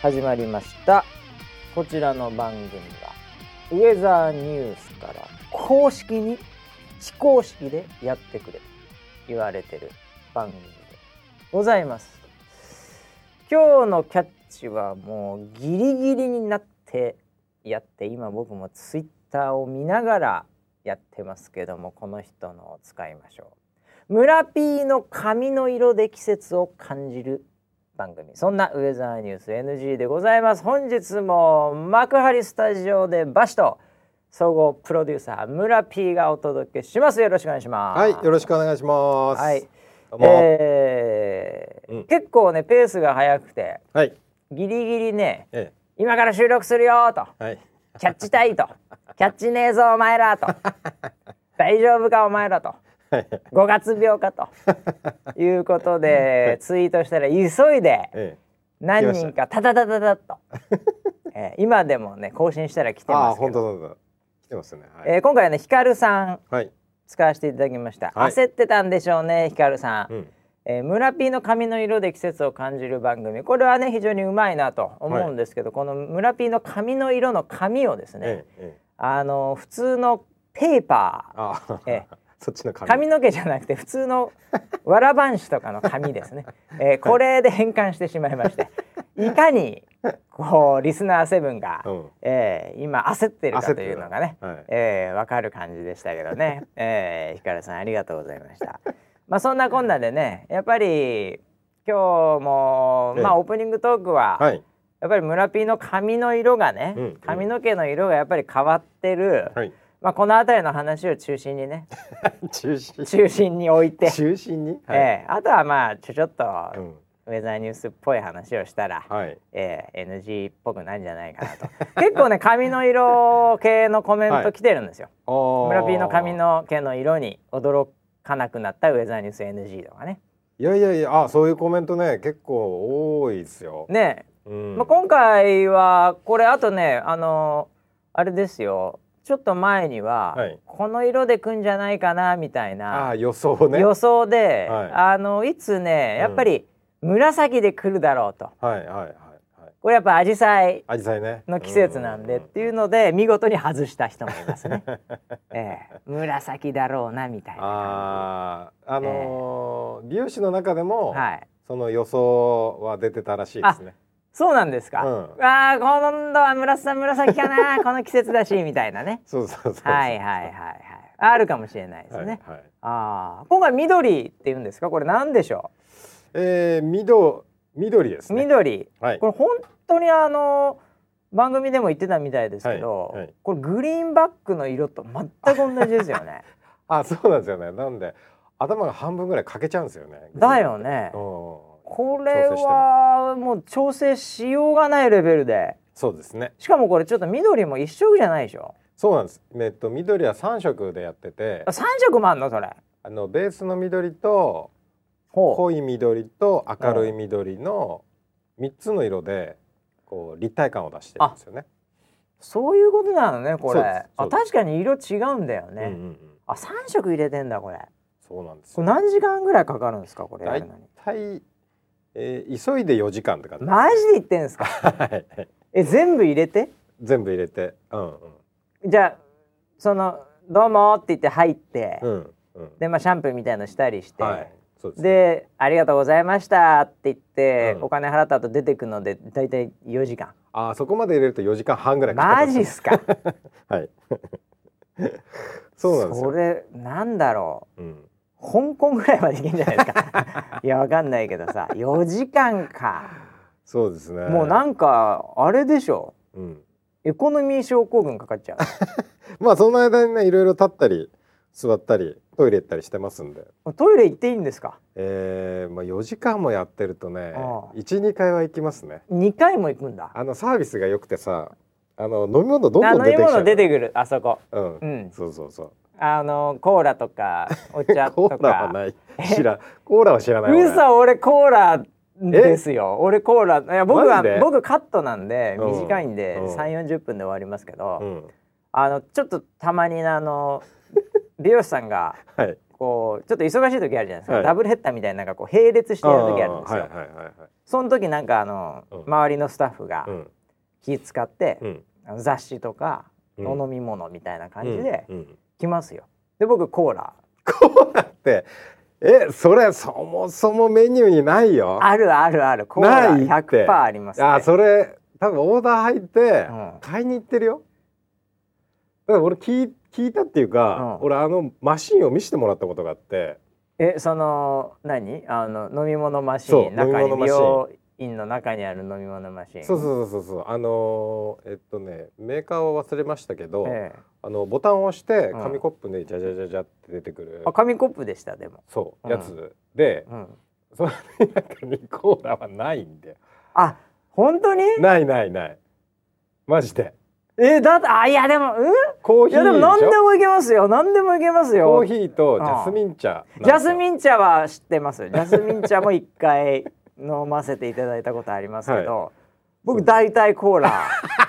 始まりました。こちらの番組はウェザーニュースから公式に非公式でやってくれと言われてる番組でございます。今日のキャッチはもうギリギリになってやって今僕もツイッターを見ながらやってますけどもこの人のを使いましょう。村 P の髪の色で季節を感じる番組。そんなウェザーニュース NG でございます。本日も幕張スタジオでバシと総合プロデューサー村 P がお届けします。よろしくお願いします。はい、よろしくお願いします。はい、えーうん。結構ねペースが速くてはい、ギリギリねえ今から収録するよとえ、はい、キャッチたいとキャッチねえぞお前らと 大丈夫かお前らと。はい、5月病かと。いうことでツイートしたら急いでえ何人かタタタタタッと、えー今でもね更新したら来てますけど、来てますね。はい、えー今回はねヒカルさんはい、使わせていただきました、はい。焦ってたんでしょうねヒカルさん、うん、えー、村 P の髪の色で季節を感じる番組。これはね非常にうまいなと思うんですけど、この村 P の髪の色の髪をですね、ええ、ええ、あの普通のペーパー。ええそっちの髪。髪の毛じゃなくて普通のわらばんしとかの髪ですね、えーこれで変換してしまいまして。いかにこうリスナーセブンが、うん。えー今焦ってるかというのがね、はい。えーわかる感じでしたけどね、えー、ひかるさんありがとうございました。まあそんなこんなでねやっぱり今日も、ええ。まあオープニングトークは、はい、やっぱり村 P の髪の色がね、うんうん。髪の毛の色がやっぱり変わってる、はい、まあこの辺りの話を中心にね 中心。中心に置いて、中心に？はい、ええあとはまあちょちょっと、うん、ウェザーニュースっぽい話をしたら、はい、ええ NG っぽくないんじゃないかなと 結構ね髪の色系のコメント来てるんですよ、ああ。村 P の髪。の毛の色に驚かなくなったウェザーニュース NG とかねいやいやいや、あ、そういうコメントね、結構多いですよ。ねうん。まあ、今回はこれあとねあのあれですよちょっと前には、はいこの色でくんじゃないかなみたいあなあ、予想ね。予想で、はいあのいつねやっぱり紫で来るだろうと、はい、はい、はい、はい。これやっぱアジサイね。の季節なんでっていうので見事に外した人もいますね。ええ、紫だろうなみたいな。ああ、あのー美容師の中でも、はい。その予想は出てたらしいですね。そうなんですか？うんああ今度は紫紫かな この季節だしみたいなね。そうそうそう。はいはいはいはい。あるかもしれないですね。はいはいああ今回緑って言うんですか？これ何でしょえー、緑緑ですう。ね。緑。はいこ。れ本当にあの番組でも言ってたみたいですけど、はいはいこれグリーンバックの色と全く同じですよね。あ、そうなんですよね。なんで頭が半分ぐらい欠けちゃうんですよね。だよねうん。これはもう調整しようがないレベルで。そうですね。しかもこれちょっと緑も一色じゃないでしょ？そうなんです。えっと緑は三色でやってて。あ、三色もあんのそれ。あのベースの緑と濃い緑と明るい緑の三つの色でこう立体感を出してるんですよね。そういうことなのねこれ。あ確かに色違うんだよね、うんうんうん。あ三色入れてんだこれ。そうなんです。何時間ぐらいかかるんですかこれや大るのに？体、えー、急いで4時間って感じです。マジで言ってんすか？はいえ全部入れて？全部入れて、うんじゃあその「どうも」って言って入って、うんうんうん。でまあシャンプーみたいのしたりして、はい、です。で「ありがとうございました」って言って、うんお金払った後出てくのでだいたい4時間あー、そこまで入れると4時間半ぐらいかかるマジっすか？はい。そうなんですよ。それなんだろううん。香港ぐらいまでいけんじゃないですか。いやわかんないけどさ4時間か、そうですね。もうなんかあれでしょ。うん。エコノミー症候群かかっちゃ まあその間にねいろいろ立ったり座ったりトイレ行ったりしてますんで、うトイレ行っていいんですか？えー、まあ4時間もやってるとねああ。12回は行きますね。2回も行くんだ。あのサービスが良くてさあの飲み物どんどん出てくる。あそこ。うん、うん。そうそうそうあのコーラとかお茶コとか。ーラはない。知らコーラは知らない俺。嘘俺コーラですよ。俺コーラいや僕は僕カットなんでうん。短いんでうん。3 4 0分で終わりますけど、うん。あのちょっとたまにあの 美容師さんがはい。こうちょっと忙しい時あるじゃないですか、はい。ダブルヘッダーみたいななんかこう並列してやる時あるんですよ、はいはいはいはい。その時なんかあの、うん。周りのスタッフがうん。気使って、うん。雑誌とか、うん。お飲み物みたいな感じでうんうん来ますよ。で僕コーラ。こうなってえそれそもそもメニューにないよ。あるあるある。コーラないって。100%ありますね。あそれ多分オーダー入ってうん。買いに行ってるよ。だから俺聞い聞いたっていうか、うん。俺あのマシンを見せてもらったことがあって。えその何？あの飲み物マシン中に美容院の中にある飲み物マシン。そうそうそうそう。あのーえっとねメーカーは忘れましたけど、ええあのボタンを押してうん。紙コップでジャジャジャジャって出てくる、あ紙コップでしたでも、そううん。やつ。で、うん、その中にコーラはないんだよ。あ本当に？ないないない。マジで。えだってあいやでもうん？コーヒーいやでも何でもいけますよ。何でもいけますよ。コーヒーとジャスミン茶ジャスミンン茶は知ってます。ジャスミン茶も一回飲ませていただいたことありますけど、僕大体コーラ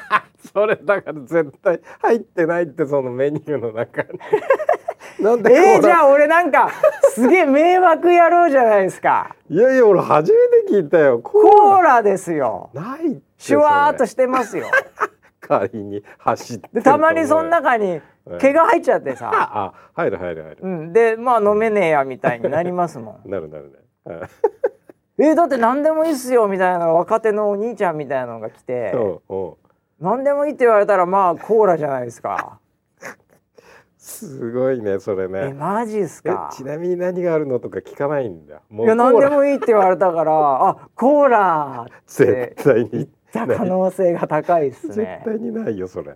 それだから絶対入ってないってそのメニューの中に。なんでえー、じゃあ俺なんかすげえ迷惑野郎じゃないですか。いやいや俺初めて聞いたよ。ココーラですよ。ないシュワーっとししてますよ。仮に走ってでたまにその中にはい毛が入っちゃってさ、あ入る入る入る、うん、でまあ飲めねえやみたいになりますもん。なるなるね。はいえー、だって何でもいいっすよみたいな若手のお兄ちゃんみたいなのが来て。うんう。ん何でもいいって言われたらまあコーラじゃないですか。すごいねそれえねマジっすえかちなみに何があるのとか聞かないんだ。もいや何でもいいって言われたからあコーラって絶対に言った可能性が高いっす絶ね対にないよそれ。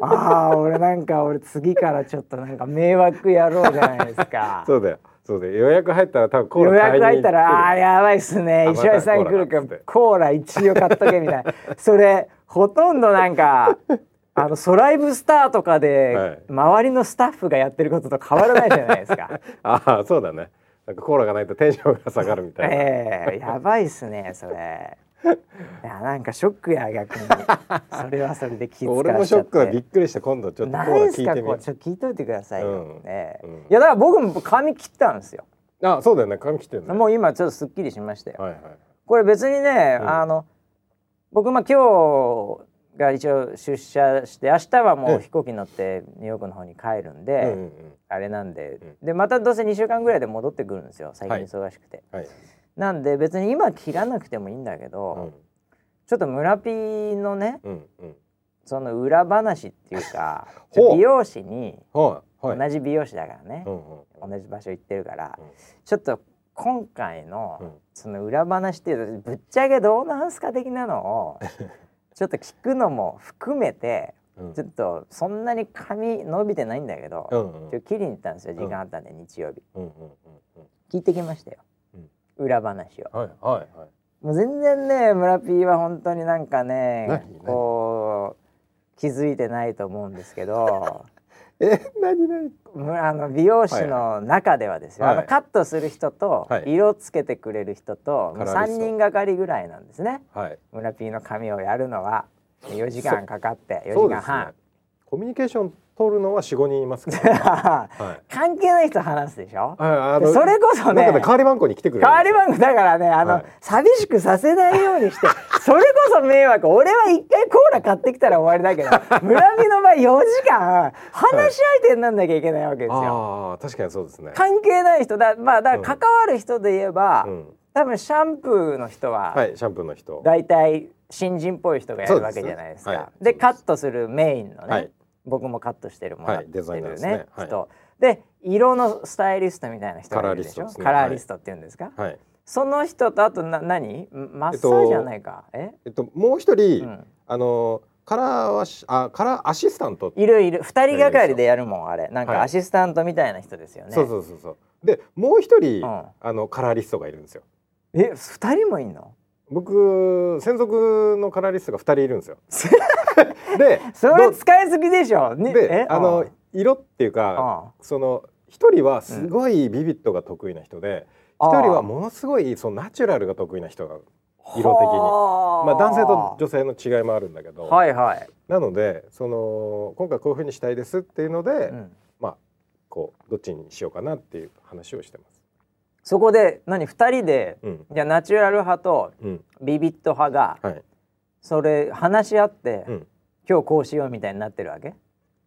ああ俺なんか俺次からちょっとなんか迷惑野郎じゃないですか。そうだよそうだよ予約入ったら多分コー予ラ買いに行って約入ったらああーやばいっすね。あ石橋さん来るかコーラ一応買っとけみたいな。それほとんどなんかあのソライブスターとかで、はい。周りのスタッフがやってることと変わらないじゃないですか。ああそうだね。なんかコーラがないとテンションが下がるみたいな、ええやばいっすねそれいやなんかショックや逆に。それはそれで気遣俺もショックはびっくりして今度ちょっとコーラ聞いてみようちょっと聞いといてくださいよ、うん。ええ。うん。いやだから僕も髪切ったんですよ。うあそうだよね。髪切ってるね。もう今ちょっとすっきりしましたよはいはい。これ別にね、うん。あの僕まあ今日が一応出社して明日はもええう飛行機乗ってニューヨークの方に帰るんで、うんうんあれなんで、うでまたどうせ2週間ぐらいで戻ってくるんですよ。最近はい。忙しくて、はいなんで別に今切らなくてもいいんだけど、うん。ちょっと村ピーのねうんうん。その裏話っていうか 美容師に同じ美容師だからねう、んうん。同じ場所行ってるから、うん。ちょっと今回の、うん。その裏話っていうとぶっちゃけどうなんすか的なのを ちょっと聞くのも含めてうん。ちょっとそんなに髪伸びてないんだけど、うんうん。切りに行ったんですよ時間あったんで、日曜日。うんうんうん。聞いてきましたよ、裏話を。うんはいはいはい。もう全然ね村 P は本当になんかねこう気づいてないと思うんですけど。え何何？むあの美容師の中ではですよ、はい。あのカットする人とはい。色つけてくれる人と、もう3カラーリスト。人がかりぐらいなんですね。はい。村 P の髪をやるのは4時間かかって4そうですね。時間半、コミュニケーション取るのは四五人いますけど、ね、はい。関係ない人話すでしょ？あでそれこそね代わり番号に来てくれる代わり番号だからねあの、はい。寂しくさせないようにして それこそ迷惑俺は一回コーラ買ってきたら終わりだけど 村人の場合4時間話し相手になんなきゃいけないわけですよ。ああ確かにそうですね。関係ない人だまあだから関わる人で言えば、うん。多分シャンプーの人ははいシャンプーの人。大体新人っぽい人がやるわけじゃないですか。です。ではいカットするメインのね、はい僕もカットしてるもらってはいデザイナーるですね。はい。人。で色のスタイリストみたいな人がいるでしょ？カラーリストって言うんですか、はい。その人とあとな何？マッサージじゃないか、ええっともう一人、うん。あのカラーはしあカラーアシスタント、いるいる。二人がかりでやるもんあれ。なんはい。かアシスタントみたいな人ですよね、そうそうそうそう。でもう一人、うん。あのカラーリストがいるんですよ。え二人もいんの？僕専属のカラーリストが二人いるんですよ でそれど使いすぎでしょ、ね、でえ？あのうん。色っていうかその一人はすごいビビットが得意な人で一、人はものすごいそのナチュラルが得意な人が色的に。まあ男性と女性の違いもあるんだけど、はいはい、なのでその今回こういうふうにしたいですっていうので、うん。まあこうどっちにしようかなっていう話をしてます。そこで何？二人で、うん。じゃあナチュラル派とうん。ビビット派がはい。それ話し合って、うん今日こうしようみたいになってるわけ？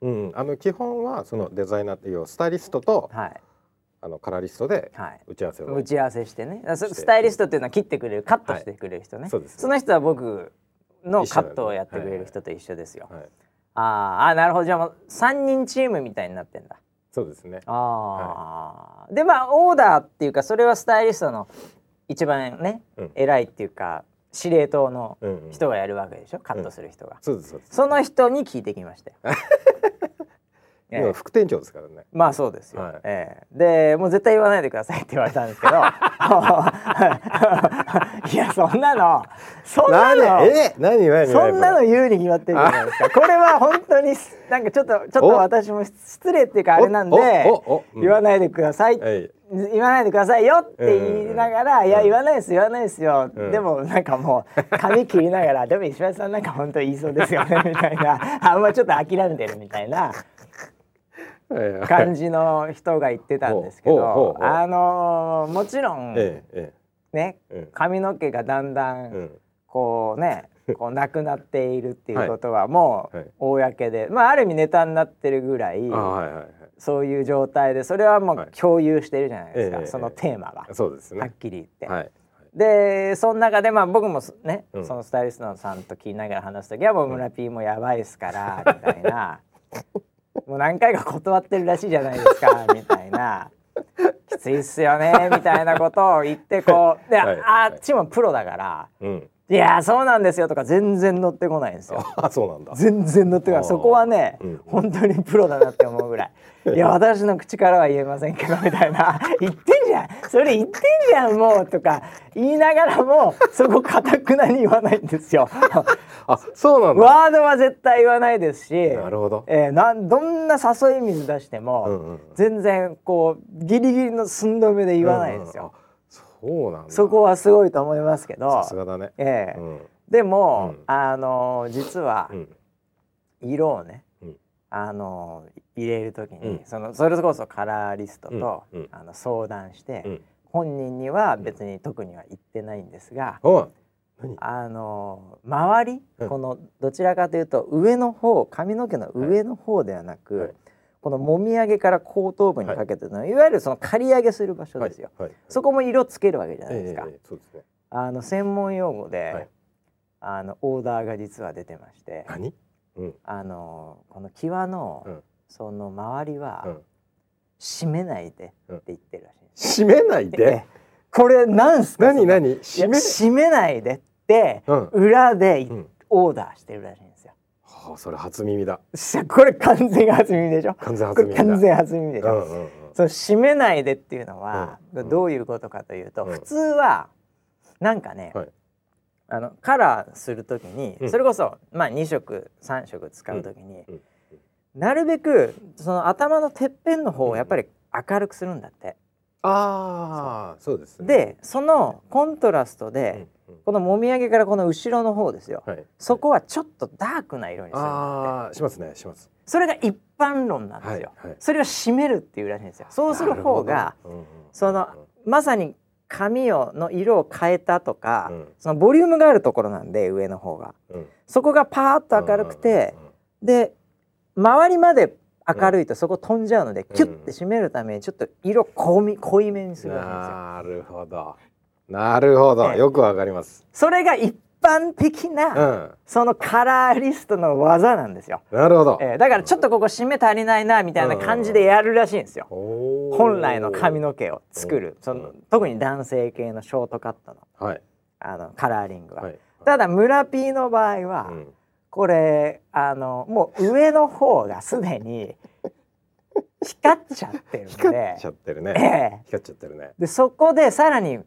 うん、あの基本はそのデザイナーっていうスタイリストとはい。あのカラーリストではい。打ち合わせを打ち合わせしてね。スタイリストっていうのは切ってくれるカットしてくれる人ね、そうです。その人は僕のカットをやってくれる人と一緒ですよ、はい、あーあーなるほど。じゃあもう3人チームみたいになってんだ。そうですね。ああ、でまあオーダーっていうかそれはスタイリストの一番ね、うん。偉いっていうか司令塔のうんうん、人がやるわけでしょ、カットする人が、そうですそうです。その人に聞いてきましたよ。ええ。今副店長ですからね。まあそうですよ、はい。ええ。でもう絶対言わないでくださいって言われたんですけど。いやそんなの。そんなの。何？え？何？何？そんなの言うに決まってるじゃないですか。これは本当になんかちょっとちょっとお。私も失礼っていうかあれなんで言わないでください、はい言わないでくださいよって言いながら、うんいや言わないです言わないですよ、うん。でもなんかもう 髪切りながらでも石橋さんなんか本当言いそうですよね みたいな。あんまちょっと諦めてるみたいな。感じの人が言ってたんですけどあのーもちろんええねええ髪の毛がだんだうん。んこうねこうなくなっているっていうことはもうはい公で、まあある意味ネタになってるぐらいそういう状態でそれはもはい。う共有してるじゃないですか、ええ。そのテーマが、そうですはっね。きり言って。はい。でその中でまあ僕もすね、うん。そのスタイリストさんと聞きながら話す時はもう村 P もやばいですからみたいな。もう何回か断ってるらしいじゃないですか みたいな。きついっすよねみたいなことを言ってこうで、はい。あっちもプロだからうん。「いやそうなんですよ」とか全然乗ってこないんですよ。あそうなんだ。全然乗ってこないそこはね、うん本当にプロだなって思うぐらい。いや私の口からは言えませんけどみたいな 言ってんじゃんそれ言ってんじゃんもうとか言いながらもそこかたくなに言わないんですよ。あそうなんだ。ワードは絶対言わないですし、なるほど。えーなんどんな誘い水出しても、うんうんうん全然こうギリギリの寸止めで言わないんですよ。うんうんあそうなんだ。そこはすごいと思いますけど。さすがだね。ええ。うん。でも、うん。あの実はうん。色をね、うん。あの入れる時に、うん。そのそれこそカラーリストと、あの相談して、うん。本人には別に特には言ってないんですが、あの周り、うん。このどちらかというと上の方髪の毛の上の方ではなく、はいこのもみあげから後頭部にかけての、い、わゆるその刈り上げする場所ですよ。はい。はいそこも色つけるわけじゃないええですか。ええそうですね。あの専門用語で、はいあのオーダーが実は出てまして、何？うんあのこの際の、うんその周りは、うん。締めないでって言ってるらしいんです。閉めないえで。これなんすか？何何？いや閉め？締めないでって、うん裏でうん。オーダーしてるらしい。はあそれ初耳だ。これ完全初耳でしょ？完全こ初耳完全初耳でしょ？うんうんうん。その締めないでっていうのは、うんどういうことかというと、うん普通はなんかね、はいあのカラーするときに、うんそれこそまあ2色3色使うときに、うんなるべくその頭のてっぺんの方をやっぱり明るくするんだって。ああそうですね。でそのコントラストうんで、うんこのもみあげからこの後ろの方ですよ、はい。そこはちょっとダークな色にするああしますねします。それが一般論なんですよ、はいはい。それを締めるっていうらしいんですよ。そうする方がうんうんそのまさに髪をの色を変えたとか、うん。そのボリュームがあるところなんで上の方が。うん。そこがパーッと明るくて、で周りまで明るいとそこ飛んじゃうので、キュッて締めるためにちょっと色濃み濃いめにすうんるわけですよ。なるほどなるほどええよくわかります。それが一般的うな、んそのカラーリストの技なんですよ。なるほど。えーだからちょっとここ締め足りないなみたいな感じでやるらしいんですよ。本来の髪の毛を作るうんその特に男性系のショートカットのはいあのカラーリングは。はい。ただ村 P の場合は、うんこれあのもう上の方がすでに光っちゃってるの 光でっちゃってるえね。え光っちゃってるね。でそこでさらに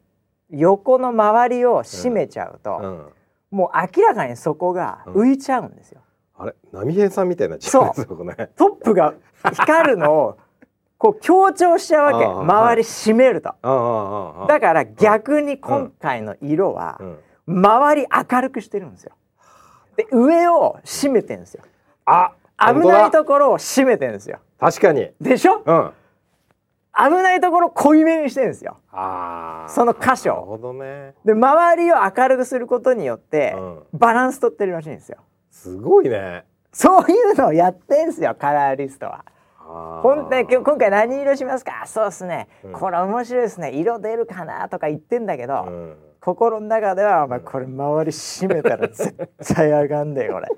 横の周りを締めちゃうと、うん。もう明らかにそこが浮いちゃうんですよ。あれ？波平さんみたいなそうね。トップが光るのをこう強調しちゃうわけ周り締めると。ああああああ。だから逆に今回の色はうん。周り明るくしてるんですよ。で上を締めてるんですよ。あ危ないところを締めてるんですよ。確かに。でしょ？うん。危ないところ濃いめにしてるんですよ。その箇所。なるほどね。で周りを明るくすることによって、うん。バランス取ってるらしいんですよ。すごいね。そういうのをやってんすよカラーリストは。あー。本当に今日今回何色しますか？そうですね、うん。これ面白いですね。色出るかなとか言ってんだけど、うん。心の中ではお前これ周り閉めたら絶対あかんでこれ。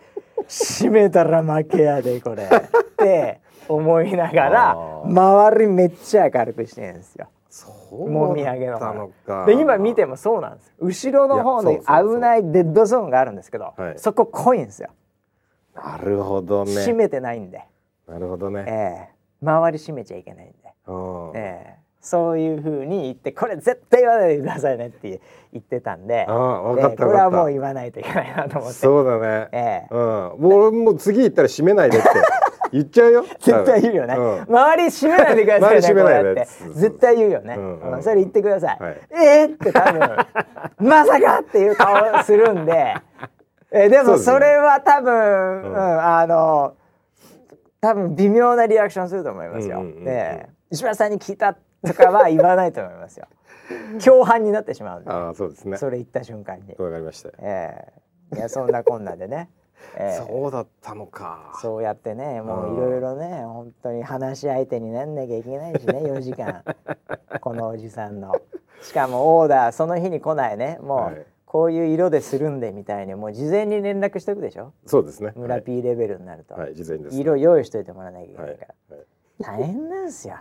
閉めたら負けやでこれ。って 思いながら周りめっちゃ明るくしてるんですよ。そうもみあげので今見てもそうなんです後ろの方に危ないデッドゾーンがあるんですけどはい。そこ濃いんですよ、なるほどね。閉めてないんで、なるほどね、ええ。周り閉めちゃいけないんで、うん。ええ。そういうふうに言ってこれ絶対言わないでくださいねって言ってたんでああ分かったええこれはもう言わないといけないなと思って。たそうだね、ええ。うん。もう俺もう次行ったら閉めないでって言っちゃうよ。絶対言うよね、うん。周り閉めないでくださいね周り閉めないで。絶対言うよね、それ言ってください、はい。えー、って多分まさかっていう顔するんで。えでもそれは多分う、うんんあの多分微妙なリアクションすると思いますよ、うんうんうんうんで石橋さんに聞いたとかは言わないと思いますよ。共犯になってしまうんで。ああそうですね。それ言った瞬間に、わかりましたええいやそんなこんなでね、ええ。そうだったのか。そうやってねもういろいろね本当に話し相手になんなきゃいけないしね 4時間。このおじさんの。しかもオーダーその日に来ないね。もう、はい。こういう色でするんでみたいにもう事前に連絡しとくでしょ？そうですね。村 P レベルになると、はい、はい、事前です色用意しといてもらわなきゃいけなはいいから、はい。大変なんですよ。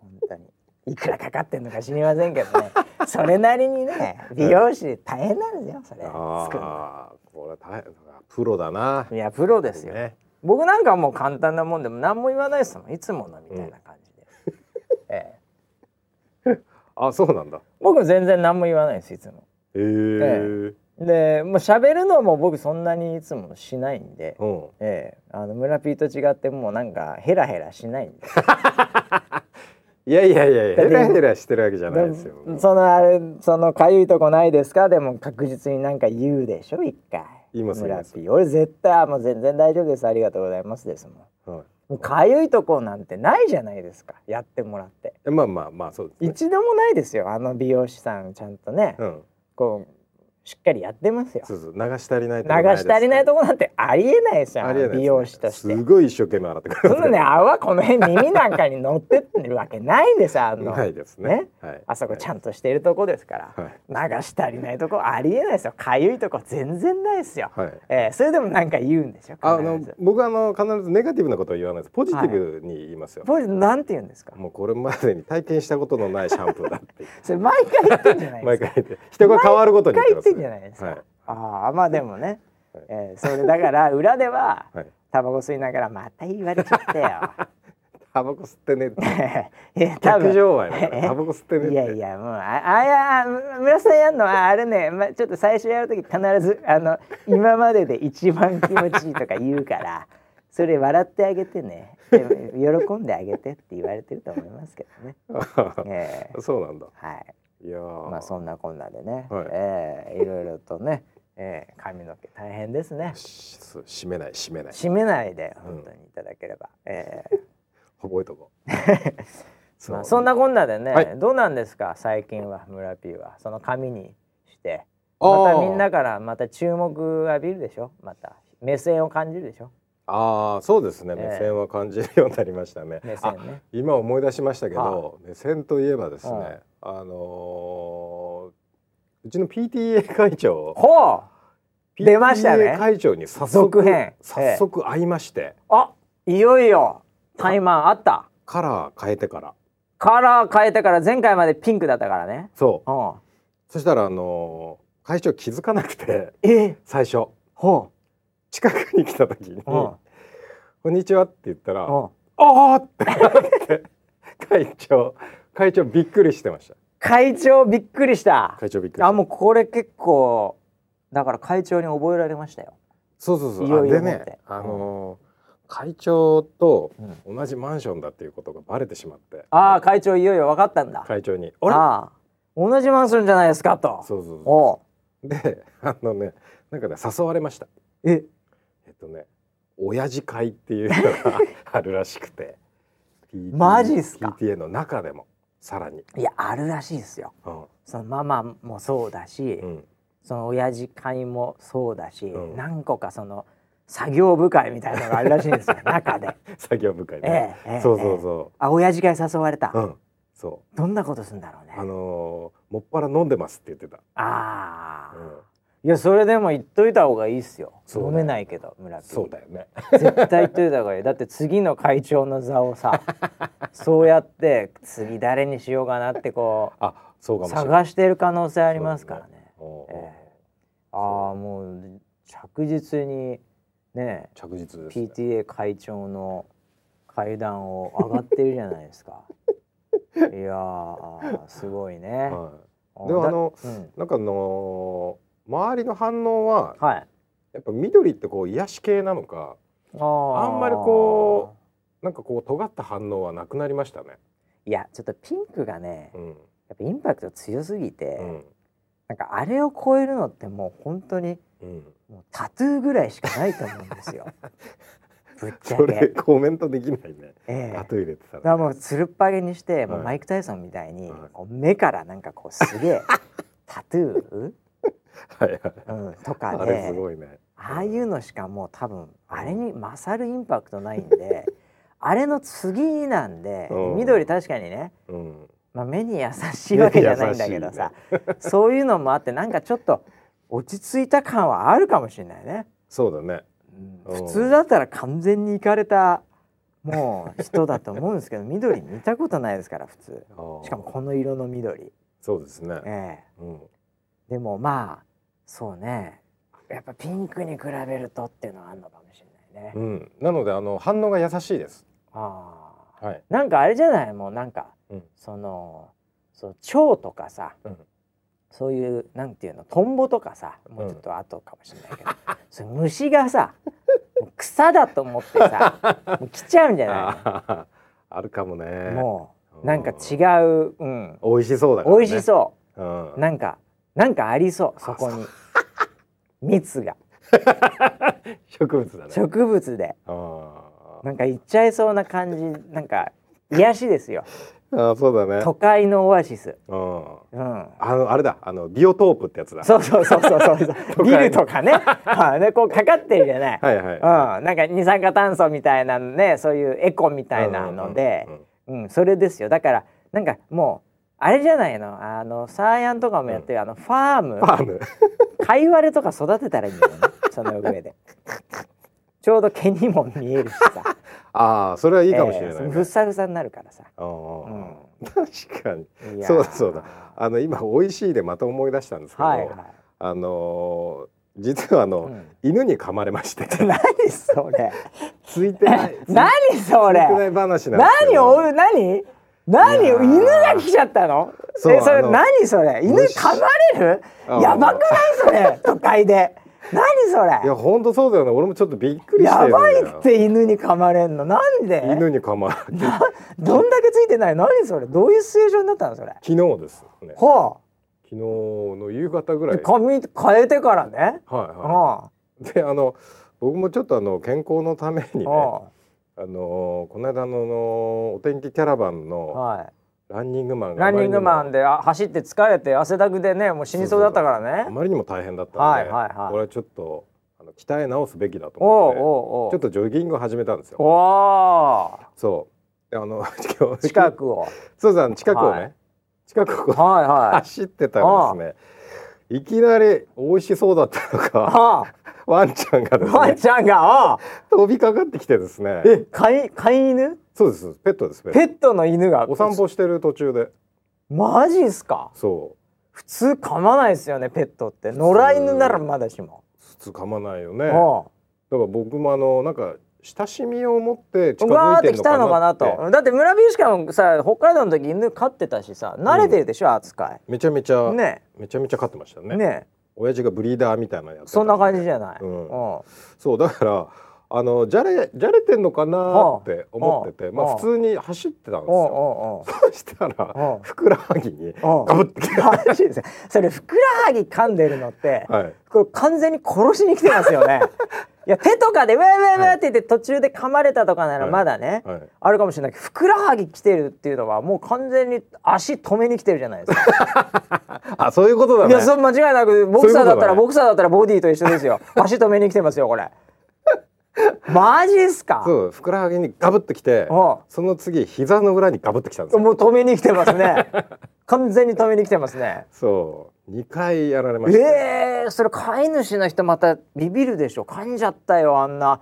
本当に。いくらかかってんのか知りませんけどね。それなりにね美容師大変なんですよそれ。作るのこれは大変だプロだな。いやプロですよ、ね。僕なんかはもう簡単なもんでも何も言わないですもん。いつものみたいな感じで、ええ、あそうなんだ。僕全然何も言わないですいつも。へえ。でもう喋るのも僕そんなにいつもしないんで、うん。ええ、あの村ピーと違ってもうなんかヘラヘラしないんで いやいやいやヘラヘラしてるわけじゃないですよ。でそのあれそのかゆいとこないですか？でも確実になんか言うでしょ？一回。言いますピー俺絶対あもう全然大丈夫です。ありがとうございます。ですもんはいかゆいとこなんてないじゃないですか。やってもらって。えまあまあまあそうですね。一度もないですよ。あの美容師さんちゃんとね、うん。こうしっかりやってますよ。そうそう流し足りない流し足りないとこなんてありえないですよありえないですね。美容師として。すごい一生懸命洗ってくれそんなね泡この辺耳なんかに乗ってってるわけないんですよあの。ないですね。ね。はい。あそこちゃんとしてるとこですから、流し足りないとこありえないですよ。かゆいとこ全然ないですよ、はい。えーそれでもなんか言うんでしょあの僕はあの必ずネガティブなことは言わないです。ポジティブに言いますよ、ポジなんて言うんですか？もうこれまでに体験したことのないシャンプーだって。それ毎回言ってんじゃないですか。毎回言って。人が変わるごとに言ってんますじゃないですか、はい。ああまあでもね、はい。えーそれだから 裏でははい。タバコ吸いながらまた言われちゃったよ。タバコ吸ってねって。いや多分。タバコ吸ってねいやいやもうああいや村瀬さんやんのはあれね、ま、ちょっと最初やる時必ずあの今までで一番気持ちいいとか言うからそれ笑ってあげてね。喜んであげてって言われてると思いますけどね。えーそうなんだ。はいいやー。まあそんなこんなでね、はい。えーいろいろとね、えー髪の毛大変ですね。締めない締めない。締めないで本当にいただければ。えー 覚えとこ う。まあ、そんなこんなでね、はい。どうなんですか？最近は村 P は。その髪にして。またみんなからまた注目浴びるでしょ？また。目線を感じるでしょ？ああそうですね。ええ。目線は感じるようになりましたね、目線あね今思い出しましたけど目線といえばですはねあのーうちの PTA 会長ほう出ましたね。会長に早速続編。早速会いまして、あいよいよタイマンあった。カラー変えてから。カラー変えてから前回までピンクだったからね。そう。うん。そしたらあのー会長気づかなくてえ？最初。ほ近くに来た時に「ううん。こんにちは」って言ったら「うん。ああ!」って会長会長びっくりしてました。会長びっくりした。会長びっくりあもうこれ結構だから会長に覚えられましたよ。そうそうそう。いよいよあでねあのー会長とうん。同じマンションだっていうことがバレてしまって。ああ会長いよいよ分かったんだ。会長に「あれ？ああ同じマンションじゃないですかと。そうそうそおう。う。であのねなんかね誘われました。え？えっとね親父会っていうのがあるらしくて。マジっすか？PTA の中でもさらに、いやあるらしいですよ。うん。そのママもそうだし、うん、その親父会もそうだし、うん。何個かその作業部会みたいなのがあるらしいんですよ 中で。作業部会えね、えええそうそうそあ親父会誘われた、う、うん。そどんなことするんだろうね。うあのーもっぱら飲んでますって言ってた、ああ、うん、いやそれでも言っといた方がいいっすよ。飲めないけど村木そうだよね。絶対言っといた方がいい。だって次の会長の座をさ そうやって次誰にしようかなってこあそううかも探してる可能性ありますからね。おうええ。ああもう着実にね着実です、ね、PTA 会長の階段を上がってるじゃないですか。いやーすごいね、はい、でもあのだうん。なんかあのー周りの反応ははい。やっぱ緑ってこう癒し系なのかあんまりこなんかこう尖った反応はなくなりましたね。いやちょっとピンクがねうん。やっぱインパクト強すぎて、うん。なんかあれを超えるのってもう本当にうん、もうタトゥーぐらいしかないと思うんですよ。ぶっちゃけ、コメントできないね。ええ。タトゥー入れてただからら、もうつるっぱげにして、もうはい。マイク・タイソンみたいに、はい。こう目からなんかこうすげえ タトゥー、はいはい。うん、とかあれですごいね。ああいうのしかもう多分あれに勝るインパクトないんであれの次なんで、うん緑確かにね、うん。まあ、目に優しいわけじゃないんだけどさ、そういうのもあってなんかちょっと落ち着いた感はあるかもしれないね。そうだね。うんうん普通だったら完全にいかれたもう人だと思うんですけど 緑見たことないですから普通しかもこの色の緑、そうですね。ええうん。でもまあそうねやっぱピンクに比べるとっていうのはあるのかもしれないね、うん。なのであの反応が優しいです。ああはい。なんかあれじゃない？もうなんか、うんそのそう蝶とかさ、うんそういうなんていうのトンボとかさもうちょっと後かもしれないけど、それ虫がさ草だと思ってさ もう来ちゃうんじゃなあー あるかもね。いもううなんか違う、うん、美味しそうだから、ね。美味しそううん。なんかなんかありそうそこに。蜜が。植物だね。植物で。あなんかいっちゃいそうな感じなんか癒しですよ。ー あー、そうだね。都会のオアシス、うん。うん、あのあれだ。あのビオトープってやつだ。そうそうそうそうそう ビルとかね。はいねこうかかってるじゃない、はいはい。うん、なんか二酸化炭素みたいなねそういうエコみたいなので。うんうんうん。うんそれですよ。だからなんかもうあれじゃないの？あのサーヤンとかもやってる、あのファーム。ファーム。カイワレとか育てたらいいんだよね その上で。ちょうど毛にも見えるしさ。ああ、それはいいかもしれない、ね。えーふっさふさになるからさ。うん。確かに。そうだそうだ。あの今美味しいでまた思い出したんですけど、はいはい、あのー実はあの、うん。犬に噛まれまして、何それ。ついてない。何それ。ついてない話なんですけど。何おう何？何犬が来ちゃったの？えそれ何それ？犬虫。噛まれる？あやばくないそれ？都会で。何それ？いや本当そうだよね。俺もちょっとびっくりやばいよって犬に噛まれんの。なんで？犬に噛まれてなどんだけついてない？何それ？どういうシチュエーションだったのそれ？昨日ですね。は昨日の夕方ぐらあい。はい髪変えてからね。は。はい。であの僕もちょっとあの健康のためにね、あはあのこの間のあのお天気キャラバンいのはランニングマンいランニングマンでであ走って疲れて汗だくでねもう死にそうだったからあねまりにも大変だったんで、はいはいはい。これはちょっとあの鍛え直すべきだと思ってちょっとジョギングを始めたんですよ。おー。そう。であの近くを。そうそうあの近くをね、はい。近くをはいはい。走ってたらですねいきなり美味しそうだったのかあワンちゃんがですねワンちゃんがあ飛びかかってきてですね。え飼い飼い犬？そうですペットですペット。の犬が。お散歩してる途中で。マジっすか？そう。普通噛まないですよねペットって。野良犬ならまだしも、普通噛まないよね。だかあら僕もあのなんか親しみを持って近づいてんのかたのかなとだって村ビシカもさ北海道の時犬飼ってたしさ慣れてるでしょ、扱めちゃめちゃ、いね。めちゃめちゃ飼ってましたね。ね親父がブリーダーみたいなのやってたそんな感じじゃない、うん。うん。そうだからあのじゃれじゃれてんのかなって思ってて、まはあ。普通に走ってたんですよ。そしたらふくらはぎにガブってきて、マジですよそれふくらはぎ噛んでるのってはい。これ完全に殺しに来てますよね。いや手とかで「ウェーウェーウェー」って言って途中で噛まれたとかならはい。まだね、はい。あるかもしれない。けどふくらはぎ来てるっていうのはもう完全に足止めに来てるじゃないですか。あそういうことだね。いやそれ間違いなくボクサーだったらボクサーだったらボディと一緒ですよ。足止めに来てますよこれ。マジっすか？そうふくらはぎにガブッときておその次膝の裏にガブッときたんですよ。もう止めに来てますね。完全に止めに来てますね。そう。2回やられました、ねええー、それ飼い主の人またビビるでしょ。噛んじゃったよあんな。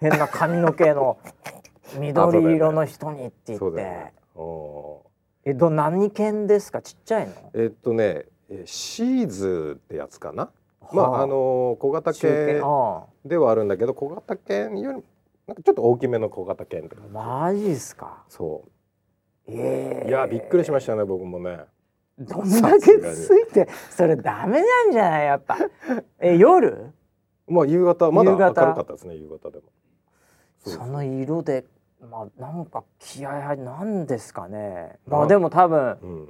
変な髪の毛の。緑色の人にって言って、ね。おえど何犬ですか？ちっちゃいの？ーえっとねえシーズってやつかな、まはあ。ああの小型中犬ではあるんだけど小型犬よりなんかちょっと大きめの小型犬って感じ。マジっすか？そええ。ういやびっくりしましたね僕もね。どんだけついてそれダメなんじゃない？やっぱ。え夜？まあ夕方まだ明るかったですね夕方でも。その色でまあなんか気合入なんですかね。まあまあでも多分うん。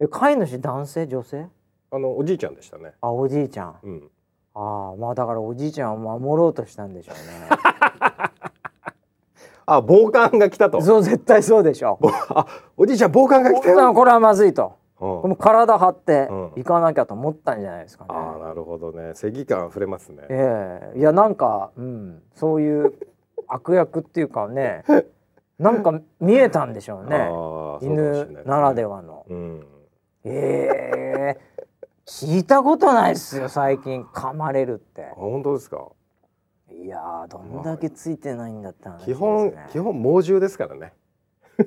え飼い主男性？女性？あのおじいちゃんでしたね。あおじいちゃん。うん。ああまあだからおじいちゃんを守ろうとしたんでしょう あ暴漢が来たと。ねそう絶対そうでしょぼ あおじいちゃん暴漢が来たよ、これはまずいと。うん。体張ってうん。行かなきゃと思ったんじゃないですかね、ああなるほどね。正義感溢れますね。ええ。いやなんか、うん、そういう悪役っていうかね なんか見えたんでしょうね。あーそうかもしれ犬ならではの。うん。ええ聞いたことないですよ最近噛まれるって。あ本当ですか？いやーどんだけついてないんだって話です、ね、基本基本猛獣ですからね。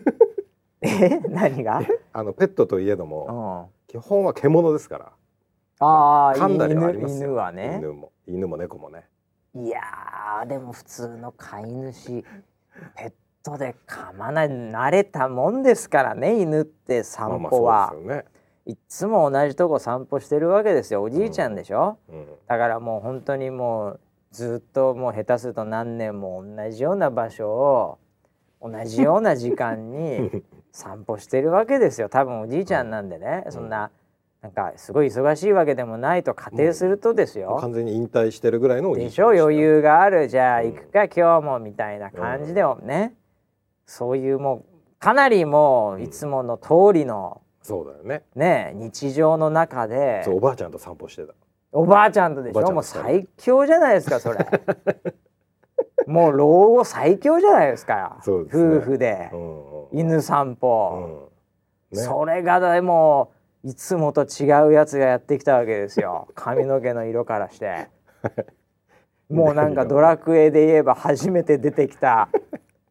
え？何が、あのペットといえどうもん、基本は獣ですから。ああ噛んだりはあり犬ますよ。犬はね。犬も犬も猫もね。いやーでも普通の飼い主ペットで噛まない慣れたもんですからね犬って散歩は、まあまあそうですよねいっつも同じとこ散歩してるわけですよ。おじいちゃんでしょ、うん。だからもう本当にもうずっともう下手すると何年も同じような場所を同じような時間に 散歩してるわけですよ。多分おじいちゃんなんでね、うん。そんななんかすごい忙しいわけでもないと仮定するとですよ、完全に引退してるぐらいのおじいでしょちゃんした余裕がある。じゃあうん行くか、今日もみたいな感じでもね、そういうもうかなりもういつもの通りのそうだよね。ね日常の中で。そうおばあちゃんと散歩してた。おばあちゃんとでしょ？もう最強じゃないですかそれ。もう老後最強じゃないですか。そうですね。夫婦で。うんうん犬散歩、うん。ね。それがでもいつもと違うやつがやってきたわけですよ。髪の毛の色からして。もうなんかドラクエで言えば初めて出てきた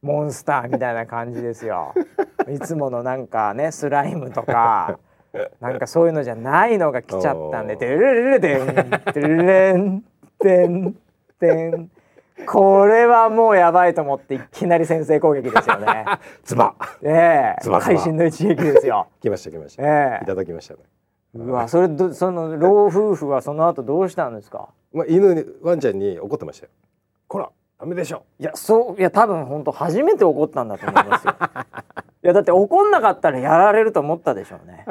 モンスターみたいな感じですよ。いつものなんかねスライムとか なんかそういうのじゃないのが来ちゃったんで「おーてるるるでんてるれんてんてん」これはもうやばいと思っていきなり先制攻撃ですよね。つばえ。えズバズバ会心の一撃ですよ。来ました来ました、ええ。いただきましたね。うわそれどその老夫婦はその後どうしたんですか？まあ犬にワンちゃんに怒ってましたよダメでしょ。いやそういや多分本当初めて怒ったんだと思いますよ。いやだって怒んなかったらやられると思ったでしょうね。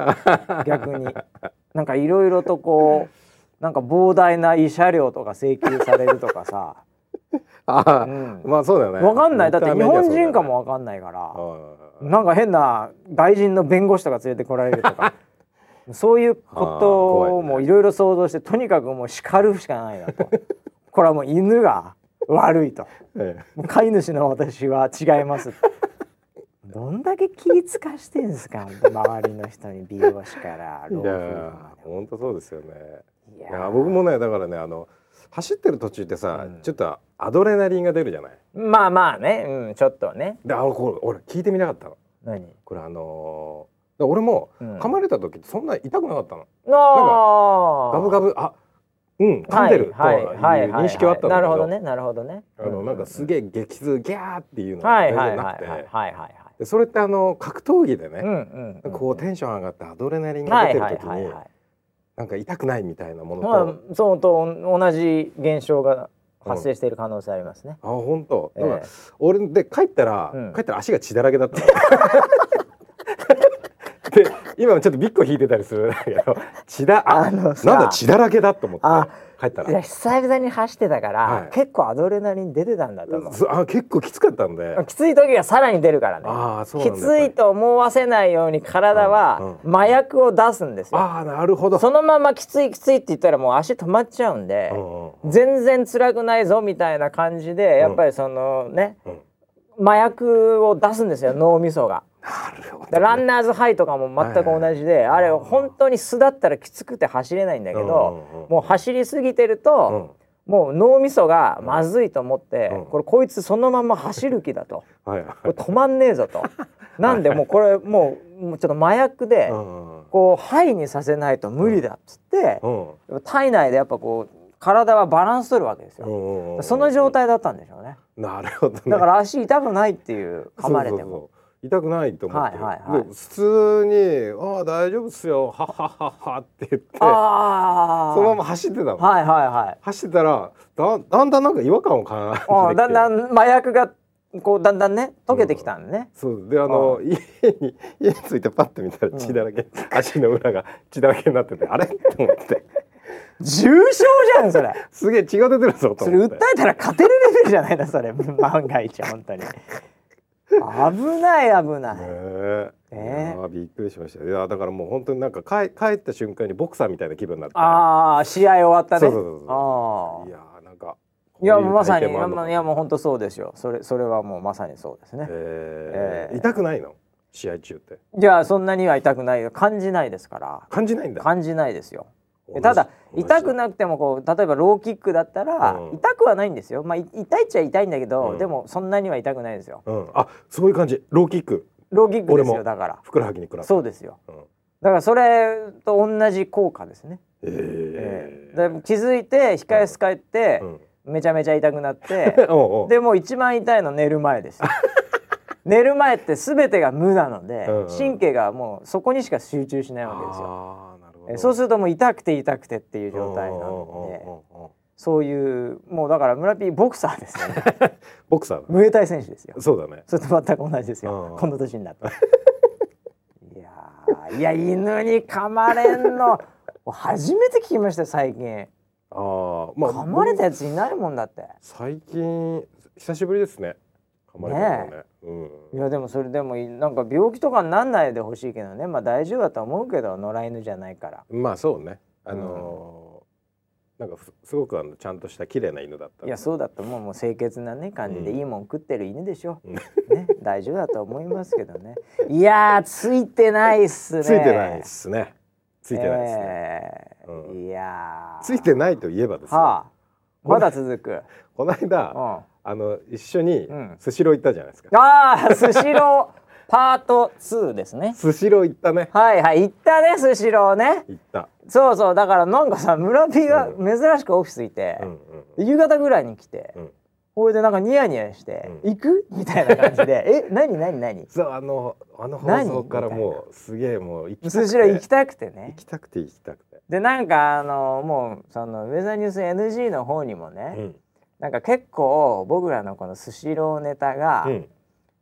逆に。なんかいろいろとこうなんか膨大な慰謝料とか請求されるとかさ、ああ、うん、まあそうだよね。わかんない。だって日本人かもわわかんないから。かなんか変な外人の弁護士とか連れてこられるとか。そういうことをもういろいろ想像してとにかくもう叱るしかないなと。これはもう犬が悪いと。えもう飼い主の私は違います。どんだけ気使かしてんすか周りの人に美容師から老夫ま本当そうですよね。でいいや僕もねだからねあの走ってる途中ってさ、うん。ちょっとアドレナリンが出るじゃない？まあまあね。うんちょっとね。であのこれ俺聞いてみなかったの。何？これあのーで俺もうん。噛まれた時ってそんな痛くなかったの、あガブガブあうん噛んでるとはいいう認識はあったんだけど。なるほどねなるほどね。あのなんかすげえ激痛ギャーっていうのが全然なくて。はいはいはいはい。はいでそれってあの格闘技でね、うんうんうん。こうテンション上がってアドレナリンが出てる時になんか痛くないみたいなものと、まあそうと同じ現象が発生している可能性ありますね。あ本当。えだからえ。俺で帰ったら、うん。帰ったら足が血だらけだったの。で今もちょっとビッコ引いてたりするんだけど血だああのさなんだ血だらけだと思ってあ帰ったら。いや久々に走ってたから、はい。結構アドレナリン出てたんだと思う。そあ結構きつかったんで。きつい時がさらに出るからね。ああそうきついと思わせないように体はうん麻薬を出すんですよ、ああなるほど。そのままきついきついって言ったらもう足止まっちゃうんで、うんうん全然辛くないぞみたいな感じでやっぱりそのね、うん。麻薬を出すんですよ脳みそが。なるほどでランナーズハイとかも全く同じで、あれ本当に素だったらきつくて走れないんだけど、うんうんうん。もう走りすぎてると、もう脳みそがまずいと思って、うん。これこいつそのまま走る気だと。う んはいはい。これ止まんねえぞと。なんでもうこれもうもうちょっと麻薬で、うんこうハイにさせないと無理だっつって、うん。体内でやっぱこう体はバランス取るわけですよ。うんうん。その状態だったんでしょうね。なるほどね。だから足痛くないっていう噛まれても。そうそうそう痛くないと思って、はいはいはい。で普通に「ああ大丈夫っすよ。はっはっはっは」って言って。そのまま走ってたの、はいはいはい。走ってたらだだんだんなんか違和感を感じてきて。あだんだん麻薬がこうだんだんね溶けてきたんね。そうであの家に家に着いてパッて見たら血だらけ、足の裏が 血だらけになっててあれ？と思って。重症じゃんそれ。すげえ血が出てるぞとそれ思って。訴えたら勝てるレベルじゃないの？それ。万が一本当に。危ない危ない。ねえ。ー。びっくりしましたいやだからもう本当になんか帰帰った瞬間にボクサーみたいな気分になって。ああ試合終わったね。そうそうそうそう。ああいやーなんかいやまさにいやもう本当そうですよ。それそれはもうまさにそうですね。えー。えー。痛くないの？試合中って。じゃあそんなには痛くないよ。感じないですから。感じないんだ。感じないですよ。ただ痛くなくてもこう例えばローキックだったら、うん。痛くはないんですよ。まあい痛いっちゃ痛いんだけど、うん。でもそんなには痛くないですよ。うん、あそういう感じ。ローキック。ローキックですよだから。ふくらはぎに食らったそうですよ。うん。だからそれと同じ効果ですね。え。ええ。で気づいて控え室帰ってー、うん。めちゃめちゃ痛くなって、でもう一番痛いの寝る前です。よ。寝る前って全てが無なので、神経がもうそこにしか集中しないわけですよ。えそうするともう痛くて痛くてっていう状態なので。そういうもうだから村ピーボクサーですよね。ボクサームエタイ選手ですよ。だそうだね。それと全く同じですうん。よこの年になっていやーいや犬に噛まれんの。初めて聞きましたよ最近。ああまあ噛まれたやついないもんだって。最近久しぶりですね噛まれたのね。うん。いやでもそれでもなんか病気とかになんないでほしいけどね。まあ大丈夫だと思うけど野良犬じゃないから。まあそうね。あのーなんかふすごくあのちゃんとした綺麗な犬だったいやそうだと思う。もう清潔なね感じでうん。いいもん食ってる犬でしょ、うん。ね。大丈夫だと思いますけどね。いやーついてないっすね。ついてないですね。ついてないですね、えー。うん。いやー。ついてないといえばですよ、はあ。まだ続く、この間、うん、あの一緒にうん。スシロー行ったじゃないですか、ああスシローパート2ですね。スシロー行ったね。はいはい行ったねスシローね。行った。そうそうだからなんかさ村 P が珍しくオフィスいてう、んうん夕方ぐらいに来て、うん。ほいでなんかニヤニヤして「うん。行く?」みたいな感じで「え何何何?そうあのあの放何送からもうすげえもう行きたくて。スシロー行きたくてね。行きたくて行きたくて、でなんかあのもうそのウェザーニュース NG の方にもね、うんなんか結構僕らのこのスシローネタが、うん。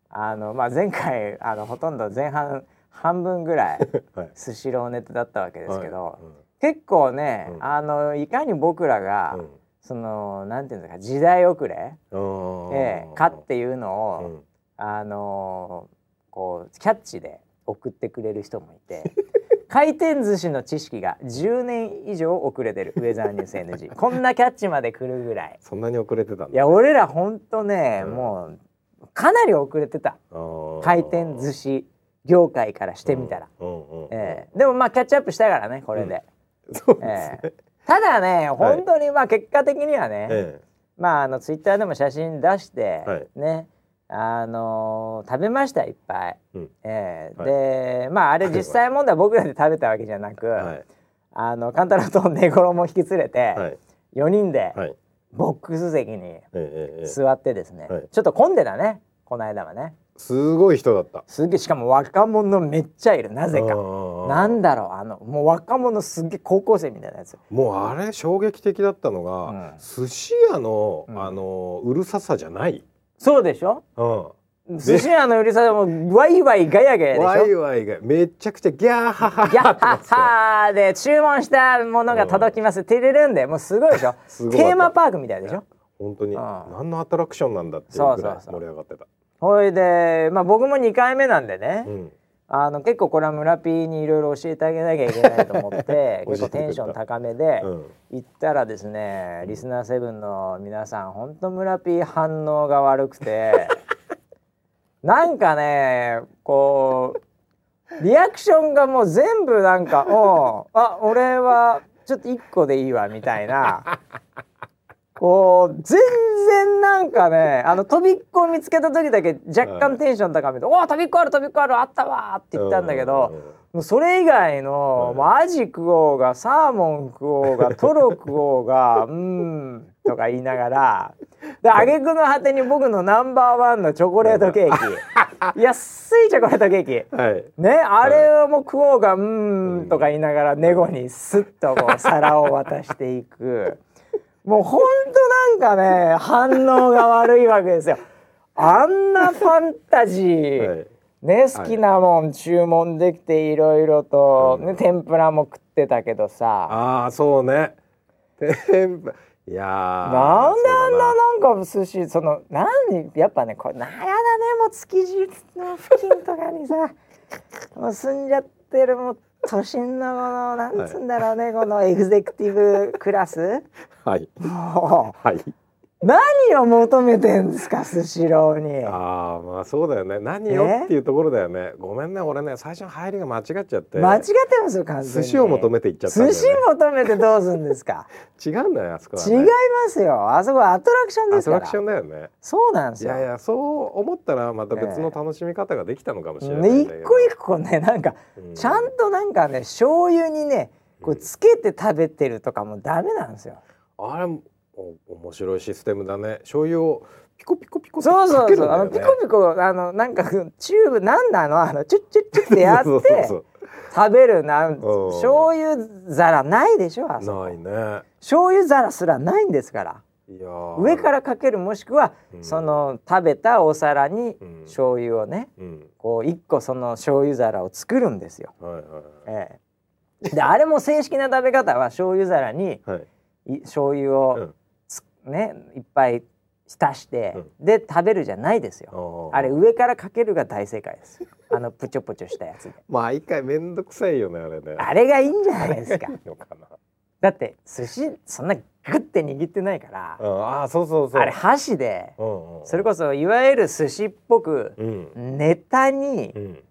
あのまあ、前回あのほとんど前半半分ぐらい はい。スシローネタだったわけですけど、はい。結構ね、うん。あのいかに僕らが、うん。そのなんていうんですか時代遅れ、うんええかっていうのを、うん。あのこうキャッチで送ってくれる人もいて 回転寿司の知識が10年以上遅れてる。ウェザーニュース NG こんなキャッチまで来るぐらい。そんなに遅れてたんだ。いや俺らほんとね、うん。もうかなり遅れてた。回転寿司業界からしてみたら、うんうんうん。ええ。でもまあキャッチアップしたからねこれで、そうですね、ええただね本当にまあ結果的にはね、え。まああのツイッターでも写真出して、はい。ねあのー食べましたいっぱい、うん。ええ。はい。でまああれ実際問題は僕らで食べたわけじゃなく、えはい。あの勘太郎と寝衣も引き連れて、はい。4人ではい。ボックス席に座ってですね、はい。ちょっと混んでたねこの間はね。すごい人だった。すげえしかも若者めっちゃいるなぜか。かなんだろうあのもう若者すっげえ高校生みたいなやつ。もうあれ衝撃的だったのが、うん。寿司屋の、うん。あのうるささじゃない、そうでしょ？うん、寿司屋の売りさでもワイワイガヤガヤでしょ？ワイワイがめちゃくちゃギャーハハギャッハハで注文したものが届きます、テレレンでもうすごいでしょテーマパークみたいでしょ本当にうん何のアトラクションなんだっていうぐらい盛り上がってたほいでまあ僕も2回目なんでね、うんあの結構これは村ピーにいろいろ教えてあげなきゃいけないと思って 結構テンション高めでうん行ったらですねリスナーセブンの皆さん本当村ピー反応が悪くて なんかねこうリアクションがもう全部なんか「おうあ俺はちょっと1個でいいわ」みたいな。こう全然なんかね あの飛びっこを見つけた時だけ若干テンション高めて「おお飛びっこある飛びっこあるあったわ」って言ったんだけど、もうそれ以外の、はい。もうアジ食おうがサーモン食おうがトロ食おうが「うーん」とか言いながらで挙句の果てに僕のナンバーワンのチョコレートケーキ。安いチョコレートケーキ。はい。ねあれをもう食おうが「うーん」とか言いながらネゴにスッとこう皿を渡していくもうほんとなんかね 反応が悪いわけですよ。あんなファンタジー、はい。ね好きなもん注文できていろいろと、うん。ね天ぷらも食ってたけどさ。ああそうね。天ぷいやーなんであんななんか寿司その何やっぱねこれなんやだねもう築地の付近とかにさ もう住んじゃってるもう都心のこのなんつうんだろうね、このエグゼクティブクラス。はい。もはい。う何を求めてんですかスシローに。ああまあそうだよね何よね？っていうところだよねごめんね俺ね最初の入りが間違っちゃって間違ってますよ完全に。寿司を求めて行っちゃったんだよ寿ね司求めてどうするんですか？違うんだよあそこは、違いね、ますよ。あそこはアトラクションですから。アトラクションだよねそうなんですよ。いやいやそう思ったらまた別の楽しみ方ができたのかもしれないんね、一個一個ねなんかうんちゃんとなんかね醤油にねこうつけて食べてるとかもダメなんですよ。あれお面白いシステムだね。醤油をピコピコピコそうそうそう、あのピコピコあのなんかチューブなんなの？あのチュッチュッチュッってやって食べるな。んうん。醤油皿ないでしょあそこ。ないね。醤油皿すらないんですから。いやー。上からかけるもしくは、うん。その食べたお皿にうん。醤油をねうん。こう一個その醤油皿を作るんですよ。はいはいええ、であれも正式な食べ方は醤油皿にはい。い醤油をうん。つ、ねいっぱい浸して、で食べるじゃないですよ。あれ上からかけるが大正解です。あのプチョプチョしたやつで。毎回めんどくさいよねあれね。あれがいいんじゃないですか。だって寿司そんなグッて握ってないから、うん。ああそうそうそう。あれ箸でうんうん。それこそいわゆる寿司っぽくうん。ネタにうん。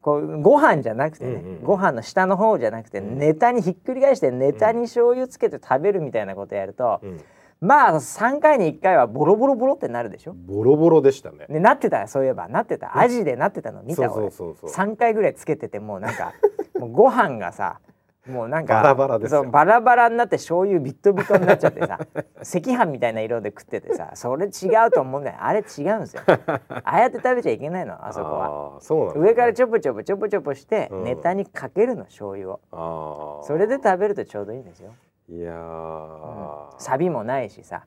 こうご飯じゃなくてね、うんうんうん。ご飯の下の方じゃなくて、うん。ネタにひっくり返してネタに醤油つけて食べるみたいなことやると、うんまあ3回に1回はボロボロボロってなるでしょ？ボロボロでしたね。でなってたそういえば。なってた。アジでなってたの見たそう俺そうそうそう。3回ぐらいつけててもうなんか もうご飯がさもうなんかバラバラですよ。そうバラバラになって醤油ビットビトになっちゃってさ赤飯みたいな色で食っててさそれ違うと思うんだよ。あれ違うんですよ。ああやって食べちゃいけないのあそこは。そうなね。上からちょぽちょぽちょぽちょぽしてうん。ネタにかけるの醤油を。それで食べるとちょうどいいんですよ、いやうん。ーサビもないしさ。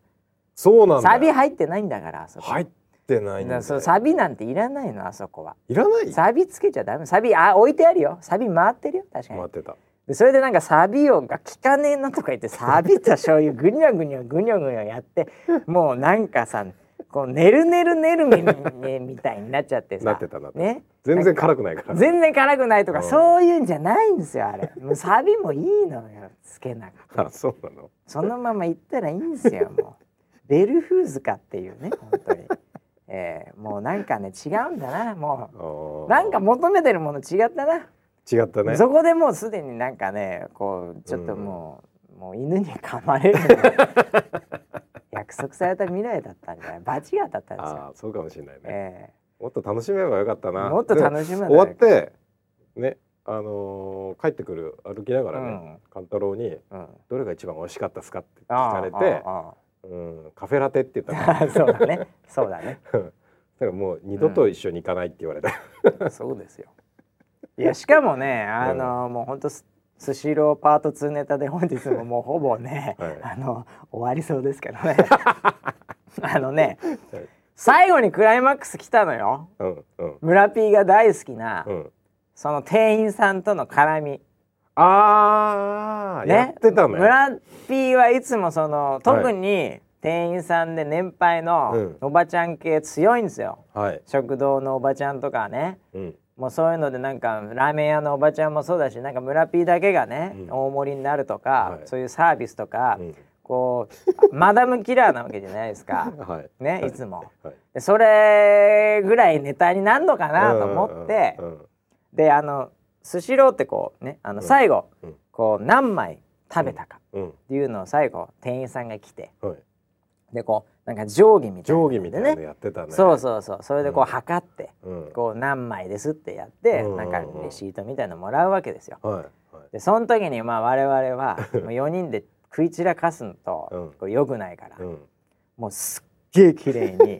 そうなんだサビ入ってないんだからあそこ。入ってないんだそうサビなんていらないのあそこは。いらない？サビつけちゃダメ。サビあ置いてあるよ。サビ回ってるよ。確かに。待ってた。でそれでなんかサビをが効かねえなとか言ってサビと醤油ぐにゃぐにゃぐにゃぐにゃやってもうなんかさこうねるねるねるみみたいになっちゃってさ。ね。全然辛くないから。全然辛くないとかうん。そういうんじゃないんですよあれ。もうサビもいいのよつけなくて。あそうなの？そのまま行ったらいいんですよもう。ベルフーズかっていうね本当に、えー、もうなんかね違うんだな。もう。なんか求めてるもの違ったな。違ったね。そこでもうすでになんかねこうちょっともう、もう犬に噛まれる 約束された未来だったんじゃない？罰が当たったんですよ。ああそうかもしれないね。えもっと楽しめばよかったな。もっと楽しめば終わってねあのー帰ってくる歩きながらねうん。勘太郎にえうん、どれが一番美味しかったですか？って聞かれてあうんカフェラテって言った そうだね。そうだね。らだからもう二度と一緒に行かないって言われた、そうですよ。いやしかもねあの、もうほんとススシローパート2ネタで本日ももうほぼね、はい。あの終わりそうですけどね。あのねはい。最後にクライマックス来たのよ。うんうん。村 P が大好きな、うん。その店員さんとの絡み。ああ、やってたね。村 P はいつもその特に店員さんで年配うのん。おばちゃん系強いんですよ、はい。食堂のおばちゃんとかね。うんもうそういうのでなんかラーメン屋のおばちゃんもそうだしなんか村 P だけがね、うん。大盛りになるとか、はい。そういうサービスとか、うん。こうマダムキラーなわけじゃないですか。はい。ね、はい。いつも。はい。でそれぐらいネタになるのかなと思って、であのスシローってこうねあのうん。最後、うん。こう何枚食べたかうん。っていうのを最後店員さんが来てはいでこうなんか定規みたいな定ので規みたいなのやってたね。そうそうそう。それでこううん。測って、うん。こう何枚ですってやって、うん。なんかレシートみたいなのもらうわけですよ。はいはい。でその時にまあ我々はもう4人で食い散らかすのと、うん。こう良くないから、うん。もうすっげえ綺麗に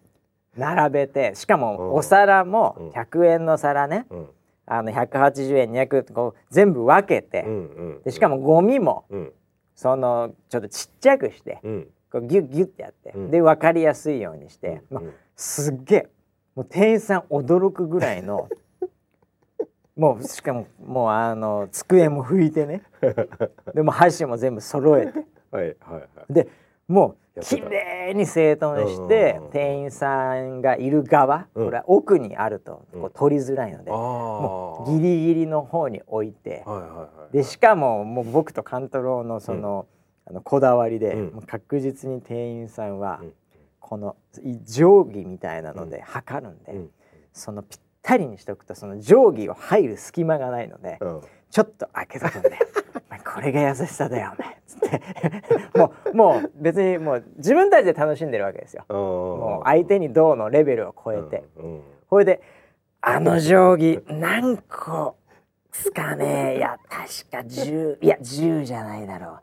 並べてしかうん。もお皿うん。も100円の皿ね、うん。あの180円200円こう全部分けて、うんうん。でしかもゴミもうん。そのちょっとちっちゃくしてうんこうギュッギュッてやって、うん。で分かりやすいようにして、まあうん。すっげえもう店員さん驚くぐらいの もうしかももうあの机も拭いてね。でも箸も全部揃えて。はいはいはい。でもう綺麗に整頓してうん店員さんがいる側、うん。これは奥にあるとうん。こう取りづらいので、あもあうギリギリの方に置いて、はいはいはい。でしかももう僕と勘太郎のその,、あのこだわりで、うん。確実に店員さんはうん。このい定規みたいなので測るんで、うん。そのぴったりにしておくとその定規を入る隙間がないので、うん。ちょっと開けとくんで「お前これが優しさだよお前」つって。もうもう別にもう自分たちで楽しんでるわけですよ。ももう相手にどうのレベルを超えて、うん。これで「あの定規何個つかね。えいや確か10いや10じゃないだろう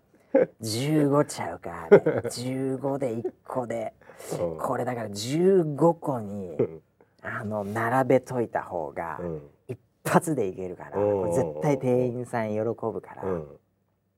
15ちゃうか。あれ15で1個で。うん。これだから15個にうん。あの並べといた方がうん。一発でいけるから絶対店員さん喜ぶから。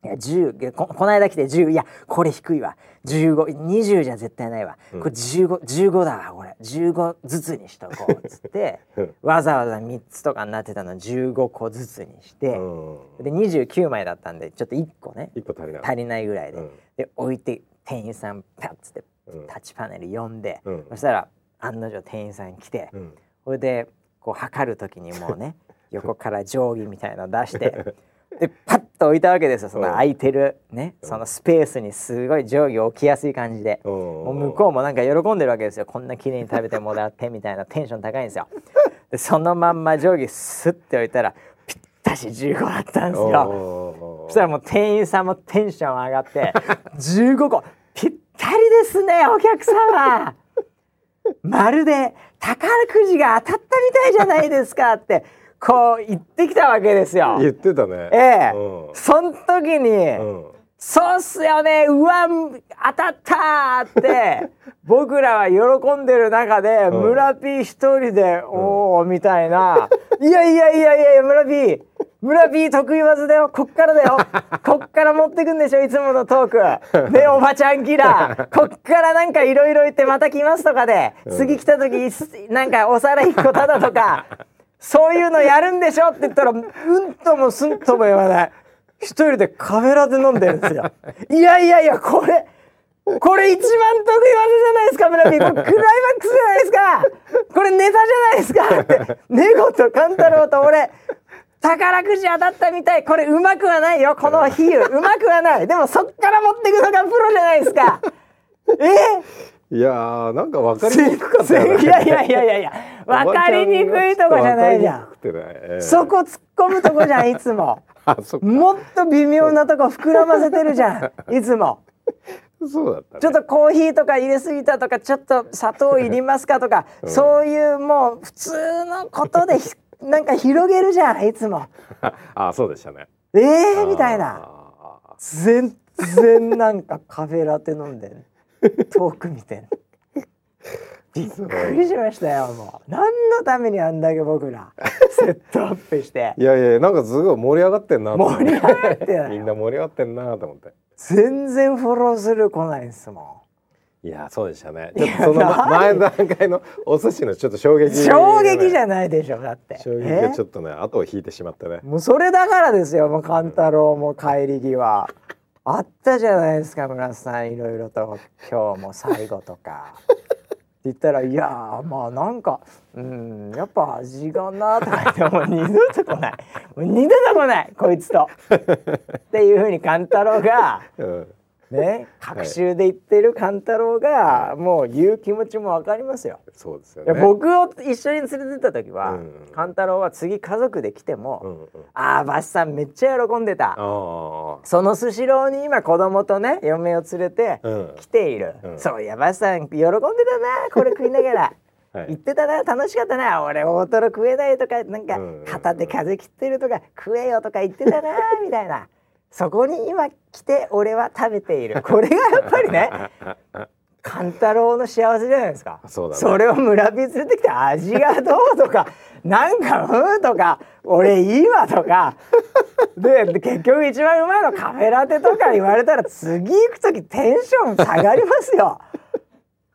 うんいや10ここの間来て10いやこれ低いわ。1520じゃ絶対ないわ、うん。これ1515だわこれ。15ずつにしとこう。っ つってうんわざわざ3つとかになってたの15個ずつにして、うん。で29枚だったんでちょっと1個ね。一個足りない。足りないぐらいで、うん。で置いて店員さんパッつってうん。タッチパネル呼んで、うん。そしたら案の定店員さん来て、うん。それでこう測る時にもうね 横から定規みたいの出して でパッと置いたわけですよ。その空いてるね、そのスペースにすごい定規置きやすい感じで、もう向こうもなんか喜んでるわけですよ。こんな綺麗に食べてもらってみたいなテンション高いんですよ。でそのまんま定規スッて置いたらぴったし15だったんですよ。おそしたらもう店員さんもテンション上がって15個。ぴったりですねお客様。まるで宝くじが当たったみたいじゃないですかってこう言ってきたわけですよ。言ってたね。ええ。うん。そん時に、うん。そうっすよねうわ当たったーって 僕らは喜んでる中で、うん。村 P 一人で、おおみたいな「いやいやいやいやいや村 P 村 P 得意技だよ。こっからだよ。こっから持ってくんでしょいつものトーク。ね おばちゃんキラー。こっからなんかいろいろ言ってまた来ますとかで、次来た時すなんかお皿一個ただとかそういうのやるんでしょって言ったらうんともすんとも言わない。一人でカフェラテ飲んでるんですよ。いやいやいやこれこれ一番得意技じゃないですか村 P これクライマックスじゃないですか。これネタじゃないですか。ってネゴとカンタロウと俺宝くじ当たったみたい。これうまくはないよ。この比喩。うまくはない。でもそっから持ってくのがプロじゃないですか。えいやーなんか分かりにくかったよね。いやいやいやいやいや分かりにくいとこじゃないじゃん。ええそこ突っ込むとこじゃんいつも。もっと微妙なとこ膨らませてるじゃん いつも。そうだったね。ちょっとコーヒーとか入れすぎたとかちょっと砂糖いりますかとか、うん。そういうもう普通のことでひ なんか広げるじゃんいつも。あそうでしたね。えー、みたいな。あ全然なんかカフェラテ飲んでん遠く見てんびっくりしましたよもう。何のためにあんだけ僕らセットアップして。ーいやいやなんかすごい盛り上がってんな盛り上がってみんな盛り上がってんなと思って。全然フォローする来ないんですもいやそうでしたね。ちょっとそのま前段階のお寿司のちょっと衝撃、ね、衝撃じゃないでしょだって。衝撃がちょっとね後を引いてしまったね。もうそれだからですよもう勘太郎も帰り際あったじゃないですか村瀬さんいろいろと。今日も最後とか。って言ったら「いやまあなんかうんやっぱ味がな」とか言ってもう二度と来ない。もう二度と来ないこいつと。っていうふうに勘太郎が、うん、ね隔週で言ってる勘太郎が、もう言う気持ちもわかりますよ。そうですよね。僕を一緒に連れてった時は、うん。勘太郎は次家族で来ても「うんうん。ああバシさんめっちゃ喜んでた」そのスシローに今子供とね嫁を連れてうん。来ている、うん。そういやバシさん喜んでたなこれ食いながら。はい。言ってたな楽しかったな俺大トロ食えないとかなんかうん。片手風切ってるとか食えよとか言ってたなみたいなそこに今来て俺は食べている。これがやっぱりね勘太郎の幸せじゃないですか。そうだね。れを村人連れてきて味がどうとか なんかうんとか俺いいわとか。でで結局一番うまいのカフェラテとか言われたら次行く時テンション下がりますよ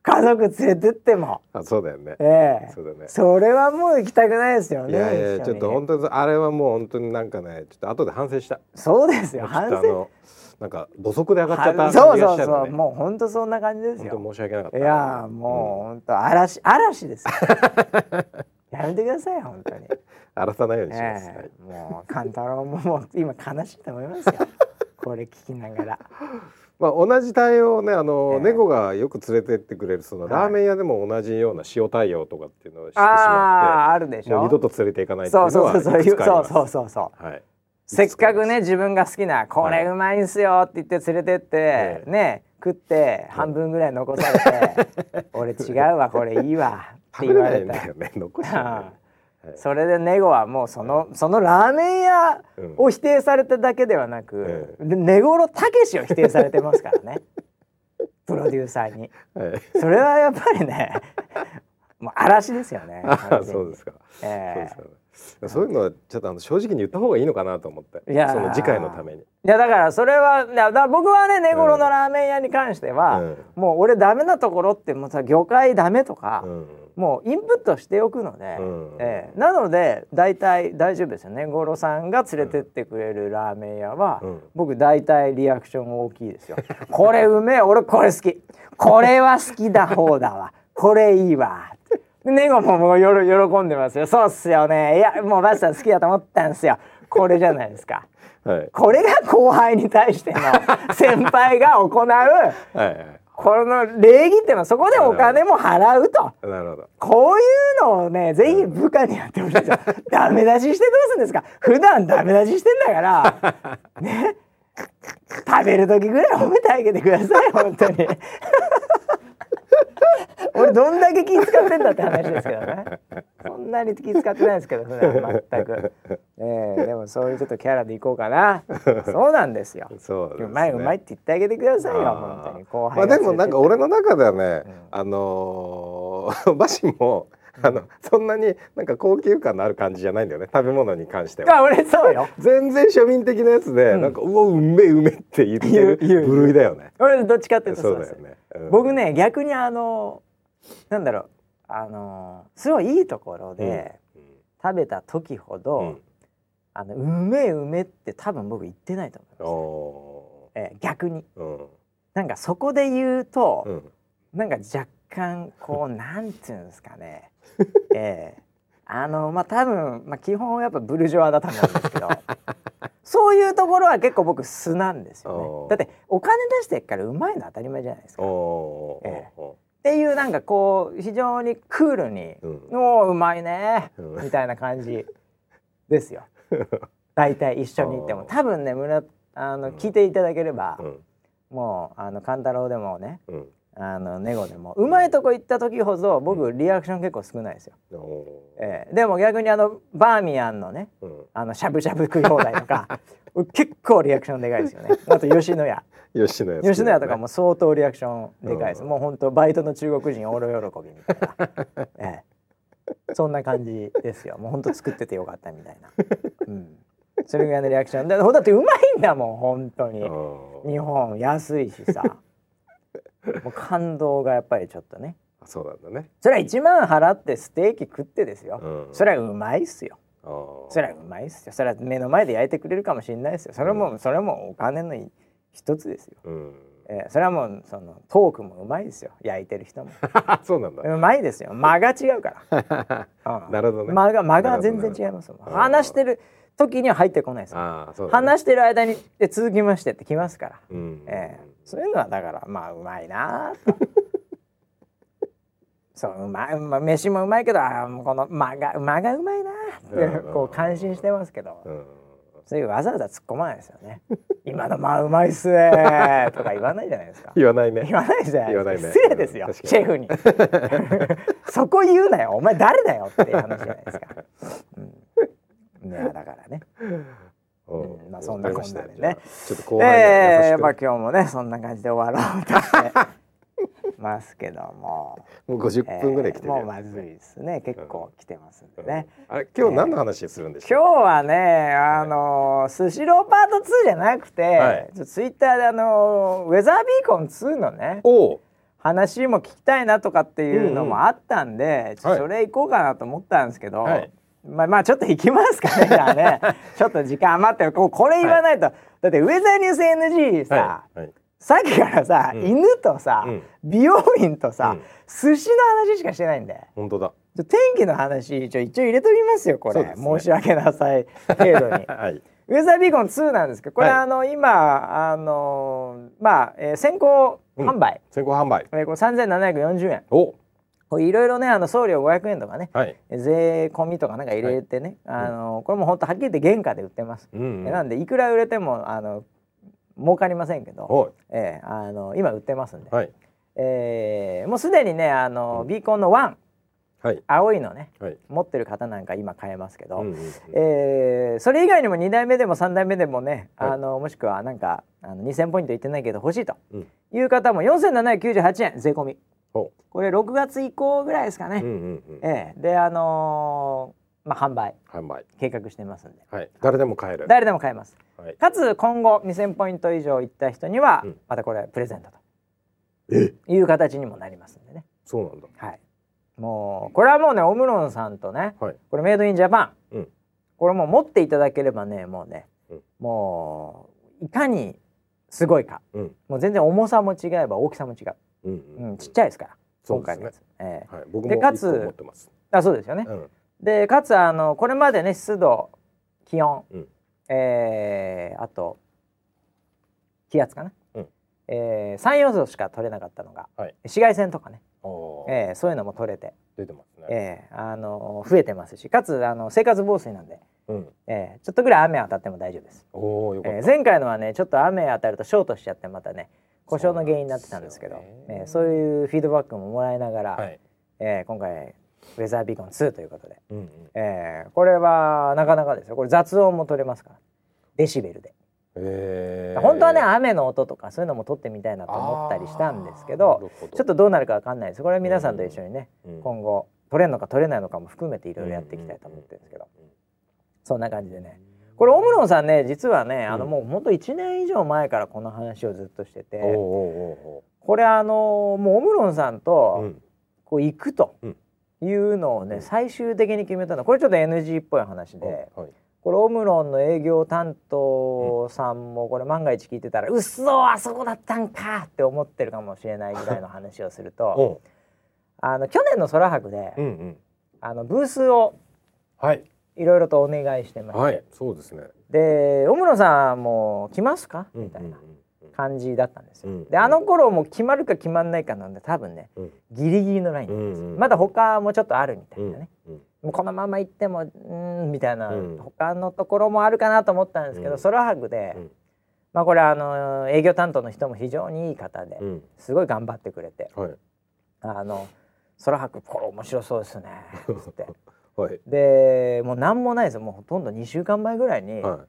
家族連れてっても。あそうだよね。ええ。そうだね。それはもう行きたくないですよねいやいやちょっと本当にあれはもう本当になんかねちょっと後で反省した。そうですよ反省。なんか土足で上がっちゃったはそうそうそうもう本当そんな感じです本よ当申し訳なかった。いやもう本当嵐嵐ですよ。やめてください本当に。荒らさないようにします、はえい。えもう勘太郎ももう今悲しいと思いますよ。これ聞きながらまあ同じ対応をねあの、ええ。猫がよく連れてってくれるそのはい。ラーメン屋でも同じような塩対応とかっていうのをしてしあまああるでしてょう二度と連れて行かないっていうのそうそうそうはいくつかありますそうそうそうそうはい。せっかくね自分が好きなこれうまいんすよって言って連れてって、ええ。ね食って半分ぐらい残されて「俺違うわこれいいわ」って食べれない言われたんだよね残しちゃそれでネゴはもうそのそのラーメン屋うん。を否定されただけではなく、えで根頃たけしを否定されてますからね。プロデューサーに。はい。それはやっぱりねもう嵐ですよね。そうですか、ええ。そうですか。ねそういうのはちょっとあの正直に言った方がいいのかなと思って。いやー。その次回のために。いやだからそれはだから僕はね根頃のラーメン屋に関しては、うん。もう俺ダメなところってもうさ魚介ダメとか、うんもうインプットしておくので、うんええなので大体大丈夫ですよね五郎さんが連れてってくれるラーメン屋は、うん僕大体リアクション大きいですよ。これうめえ俺これ好きこれは好きだ方だわ これいいわ。でネゴももうよろ喜んでますよ。そうっすよね。いやもうバスさん好きだと思ったんですよ。これじゃないですか。はいこれが後輩に対しての先輩が行うはいはいこの礼儀っていうのはそこでお金も払うと。なるほどこういうのをね、ぜひ部下にやってほしいですよ。ダメ出ししてどうするんですか？普段ダメ出ししてんだから。ね？食べる時ぐらい褒めてあげてください、本当に。俺どんだけ気使ってんだって話ですけどね。そんなに気使ってないですけどね、全く。ええでもそういうちょっとキャラでいこうかな。そうなんですよ。そうですねうまいうまいって言ってあげてくださいよ、本当に。後ま輩があでもなんか俺の中ではね、うんあのー バシもあのそんなになんか高級感のある感じじゃないんだよね食べ物に関しては。あ俺そうよ。全然庶民的なやつで、うん。なんかうわうめえうめえって言ってる部類だよね。俺どっちかっていうとそそうだよね。うん。僕ね逆にあのなんだろうあのすごいいいところで食べた時ほど、うん。あのうめえうめえって多分僕言ってないとうん思います、おえー逆に。ーうん。なんかそこで言うと、うん。なんか若干こうなんていうんですかね えーあのまあ多分、まあ、基本やっぱブルジョワだと思うんですけど。そういうところは結構僕素なんですよね。だってお金出してっからうまいの当たり前じゃないですか。ええ。おっていうなんかこう非常にクールにーうん「おーうまいね」うん。みたいな感じですよ。大体一緒に行っても。多分ね村あのうん。聞いていただければう、ん。もうあの勘太郎でもねうんあのネゴでも。うまいとこ行った時ほど僕リアクション結構少ないですよ、おー。ええ。でも逆にあのバーミヤンのねうん。あのしゃぶしゃぶ食い放題とか 結構リアクションでかいですよね。あと吉野家。吉野家ね。吉野家とかも相当リアクションでかいです、うん。もう本当バイトの中国人おろ喜びみたいな、ええ、そんな感じですよ。もう本当作っててよかったみたいな、うん、それぐらいのリアクション。でだってうまいんだもん本当に。うん日本安いしさ もう感動がやっぱりちょっとね。そうなんだね。それは1万払ってステーキ食ってですよ、うん。それはうまいっすよ。それはうまいっすよ。それは目の前で焼いてくれるかもしれないですよ。それも、それもお金の一つですよ、うん。えーそれはもうそのトークもうまいですよ。焼いてる人も。そうなんだ。うまいですよ。間が違うから、うん。なるほどね。間が間が全然違います話してる時には入ってこないですね。話してる間にで続きましてってきますから、うん。えーそういうのはだからまあうまいなと。そううまい、まあ、飯もうまいけどあこの間が間がうまいなってうん。こう感心してますけど、うん。そういうわざわざ突っ込まないですよね。今の間うまいっすねとか言わないじゃないですか。言わないね。言わないじゃない言わないね。ですか失礼ですよ、うん。シェフに。そこ言うなよ。お前誰だよっていう話じゃないですか、うん、いやだからね。う。んうんまあそんなこんなでね。ちょっと後えまあ今日もねそんな感じで終わろうとしてますけども、もう50分ぐらい来てるもうまずいですね。結構来てますんでね、あれ今日何の話するんでしょ今日はねあのースシローパート2じゃなくて、はい。ツイッターであのーウェザービーコン2のねう。おお。話も聞きたいなとかっていうのもあったんで、それ行こうかなと思ったんですけど、はいまあまあちょっと行きますかねじゃあね。ちょっと時間余ってる。これ言わないと、だってウェザーニュース NG さ、はい。はい。さっきからさ、うん。犬とさ、うん。美容院とさ、うん。寿司の話しかしてないんで本当だ。天気の話ちょ一応入れときますよこれ、ね。申し訳なさい。程度に。はい。ウェザービーコン2なんですけどこれ、はい。あの今あのまあ、えー先行販売、先行販売。えーこれ3740円。お。いろいろねあの送料500円とかねはい。税込みとかなんか入れてね、あのこれも本当はっきり言って原価で売ってます、うんえなんでいくら売れてもあの儲かりませんけど。えーあの今売ってますんで、はい。えーもうすでにねあの、ビーコンの1はい。青いのねはい。持ってる方なんか今買えますけど、うんうんうんえーそれ以外にも2代目でも3代目でもね、はいあのもしくはなんかあの2000ポイントいってないけど欲しいとうんいう方も4798円税込みお。これ6月以降ぐらいですかね、うんうんうん。ええであのーまあ販売販売。計画してますんではい。誰でも買える。誰でも買えますはい。かつ今後2000ポイント以上いった人にはうんまたこれプレゼントえ？という形にもなりますんでねそうなんだ。はいもうこれはもうねオムロンさんとねはい。これメイドインジャパン、うんこれもう持っていただければねもうね、うんもういかにすごいかうん。もう全然重さも違えば大きさも違う、うんううんん。ちっちゃいですから今回のやつ、ええはい。僕もでかつ一個持ってます。あそうですよね、うん。でかつあのこれまでね湿度気温、うんえーあと気圧かな、うんえー、3要素しか取れなかったのが、はい紫外線とかね、えーそういうのも取れて、出てますね。えーあの増えてますしかつあの生活防水なんで、うん。えーちょっとぐらい雨当たっても大丈夫です、おおよかった。えー前回のはねちょっと雨当たるとショートしちゃってまたね故障の原因になってたんですけどそうね。えーそういうフィードバックももらいながら、はい。えー今回ウェザービーコン2ということで、うんうん。えーこれはなかなかですよ。これ雑音も取れますから。デシベルで、えー。本当はね雨の音とかそういうのも取ってみたいなと思ったりしたんですけどちょっとどうなるかわかんないです。これは皆さんと一緒にね、うん今後取れるのか取れないのかも含めていろいろやっていきたいと思ってるんですけど、そんな感じでねこれオムロンさんね実はね、あのうんもうほんと1年以上前からこの話をずっとしてて、これあのもうオムロンさんおとうん。こう行くとうん。いうのをね、うん。最終的に決めたの。これちょっと NG っぽい話で、はいこれオムロンの営業担当さんもこれ万が一聞いてたら「うっそあそこだったんか!」って思ってるかもしれないぐらいの話をするとおあの去年の空博で、うんうん。あのブースをはいいろいろとお願いしてまして、はいそうですね。で「オムロンさんも来ますか?」みたいなうんうん感じだったんですよ。うんであの頃も決まるか決まんないかなんで多分ねうん。ギリギリのラインなんですよ、うんうんまだ他もちょっとあるみたうんいなね、うんもうこのまま行ってもうーんみたいな、うん。他のところもあるかなと思ったんですけど、うん。空博で、うん。まあこれあの営業担当の人も非常にいい方で、うん。すごい頑張ってくれてはい「あの空博これ面白そうですね」つって はい。でもう何もないですよ。もうほとんど2週間前ぐらいに、はい。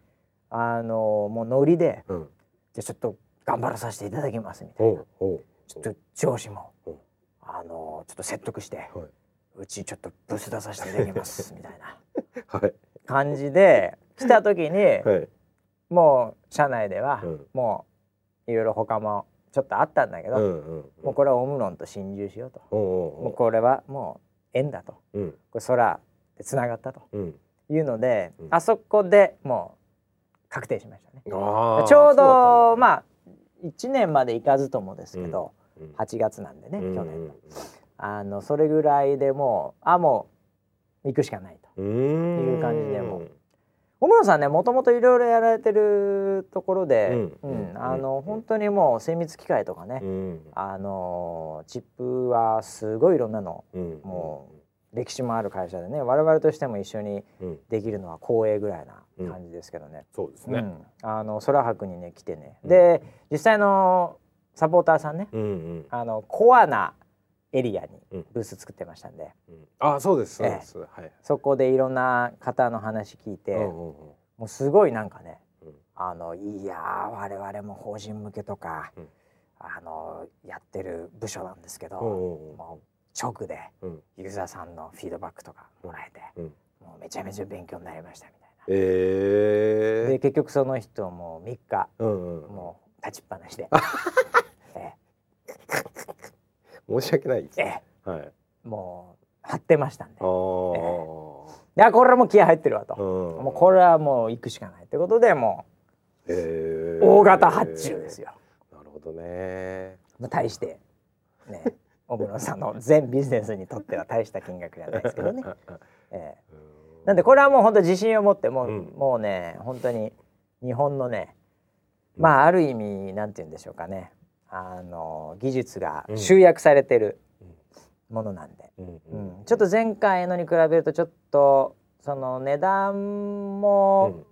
あのもうノリでうん「じゃあちょっと頑張らさせていただきます」みたいな。ちょっと上司もう。んあのちょっと説得しては「うちちょっとブース出させていただきます」みたいな。はい。感じで来た時に、はい。もう社内では、うん。もういろいろ他もちょっとあったんだけど、うんうんもうこれはオムロンと心中しようと、もうこれはもう縁だと。うん。これ空でつながったとうん。いうので、うん。あそこでもう確定しましたね。ちょうどそまあ1年まで行かずともですけど、うん。だ8月なんでね、うん去年の。あのそれぐらいでもうあもう行くしかないと。いう感じでも小室さんねもともといろいろやられてるところで、ううんん。あの本当にもう精密機械とかね、うん。あのチップはすごいいろんなのうん。も歴史もある会社でね我々としても一緒にうん。できるのは光栄ぐらいな感じですけどね。そうですね。うん、あの空白にね来てね、うん。で実際のサポーターさんねうんうん。あのコアなエリアにうん。ブース作ってましたんで、うん。あそうですそうです。はい。そこでいろんな方の話聞いて、うんうんうん。もうすごいなんかねうん。あのいやー我々も法人向けとか、うん。あのやってる部署なんですけど、うんうんうん。もう直でうん。ユーザーさんのフィードバックとかもらえて、うん。もうめちゃめちゃ勉強になりましたみたいな。ええで結局その人も3日うんうんもう立ちっぱなしで、え申し訳ないですえね。えはい。えもう張ってましたんで。あー。であこれはもう気合入ってるわと、うん。もうこれはもう行くしかないってことでもえう大型発注ですよ。なるほどね。まあ、大してね小室さんの全ビジネスにとっては大した金額じゃないですけどね。ええ。なんでこれはもう本当自信を持ってもう,、うん。もうね本当に日本のねまあある意味なんて言うんでしょうかね。あの技術が集約されてるものなんで、うんううん。ん。ちょっと前回のに比べるとちょっとその値段も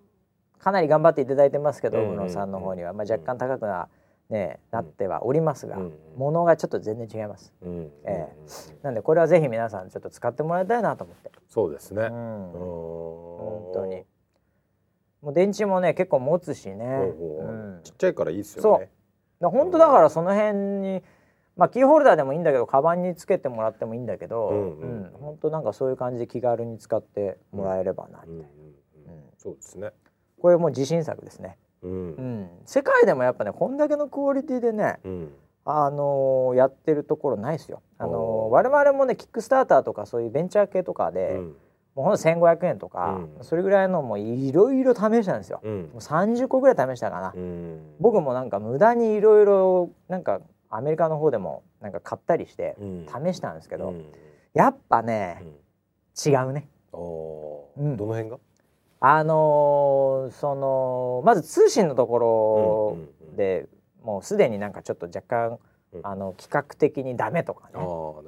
かなり頑張っていただいてますけど、うん小室さんの方には、まあ、若干高くな,、ね、うん。なってはおりますが、うん。ものがちょっと全然違います。うん。うん。えなんでこれはぜひ皆さんちょっと使ってもらいたいなと思って。そうですね。うん。本本当に。もう電池もね結構持つしね、うん。ちっちゃいからいいですよね。だ本当だからその辺にまあキーホルダーでもいいんだけどカバンにつけてもらってもいいんだけど、ううんん。うん。本当なんかそういう感じで気軽に使ってもらえればな、うんうんうん。そうですね。これもう自信作ですね、ううん。ん、世界でもやっぱねこんだけのクオリティでね、うん。あのーやってるところないですよ、あのー我々もねキックスターターとかそういうベンチャー系とかで、うん。もうほんと1500円とか、うん。それぐらいのもういろいろ試したんですよ、うん。もう30個ぐらい試したかな、うん。僕もなんか無駄にいろいろなんかアメリカの方でもなんか買ったりしてうん。試したんですけど、うん。やっぱねうん。違うね。うん。どの辺が？あのーそのまず通信のところで、もうすでになんかちょっと若干、うん。あの企画的にダメとかね、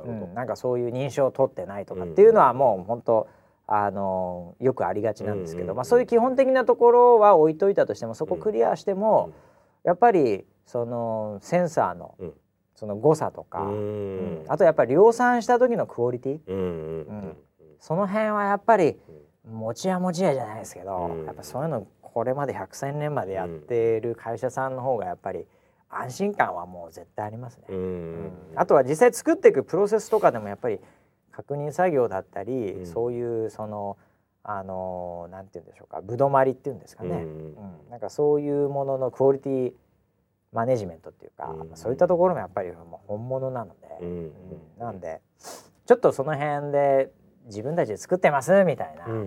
うんなんかそういう認証を取ってないとかっていうのはもう本当あのーよくありがちなんですけど、まあ、そういう基本的なところは置いといたとしてもそこクリアしても、やっぱりそのセンサーのうん。その誤差とか、うん。うん。あとやっぱり量産した時のクオリティ。うんその辺はやっぱり持ちや持ちやじゃないですけど、うん。やっぱそういうのこれまで百戦年までやってる会社さんの方がやっぱり安心感はもう絶対ありますね。うん。うん。あとは実際作っていくプロセスとかでもやっぱり確認作業だったり、うん。そういうそのあのなんて言うんでしょうかぶどまりっていうんですかね、うん。うん。なんかそういうもののクオリティマネジメントっていうか、うん。そういったところもやっぱりもう本物なので、なんでちょっとその辺で自分たちで作ってますみたいな、うんうん。う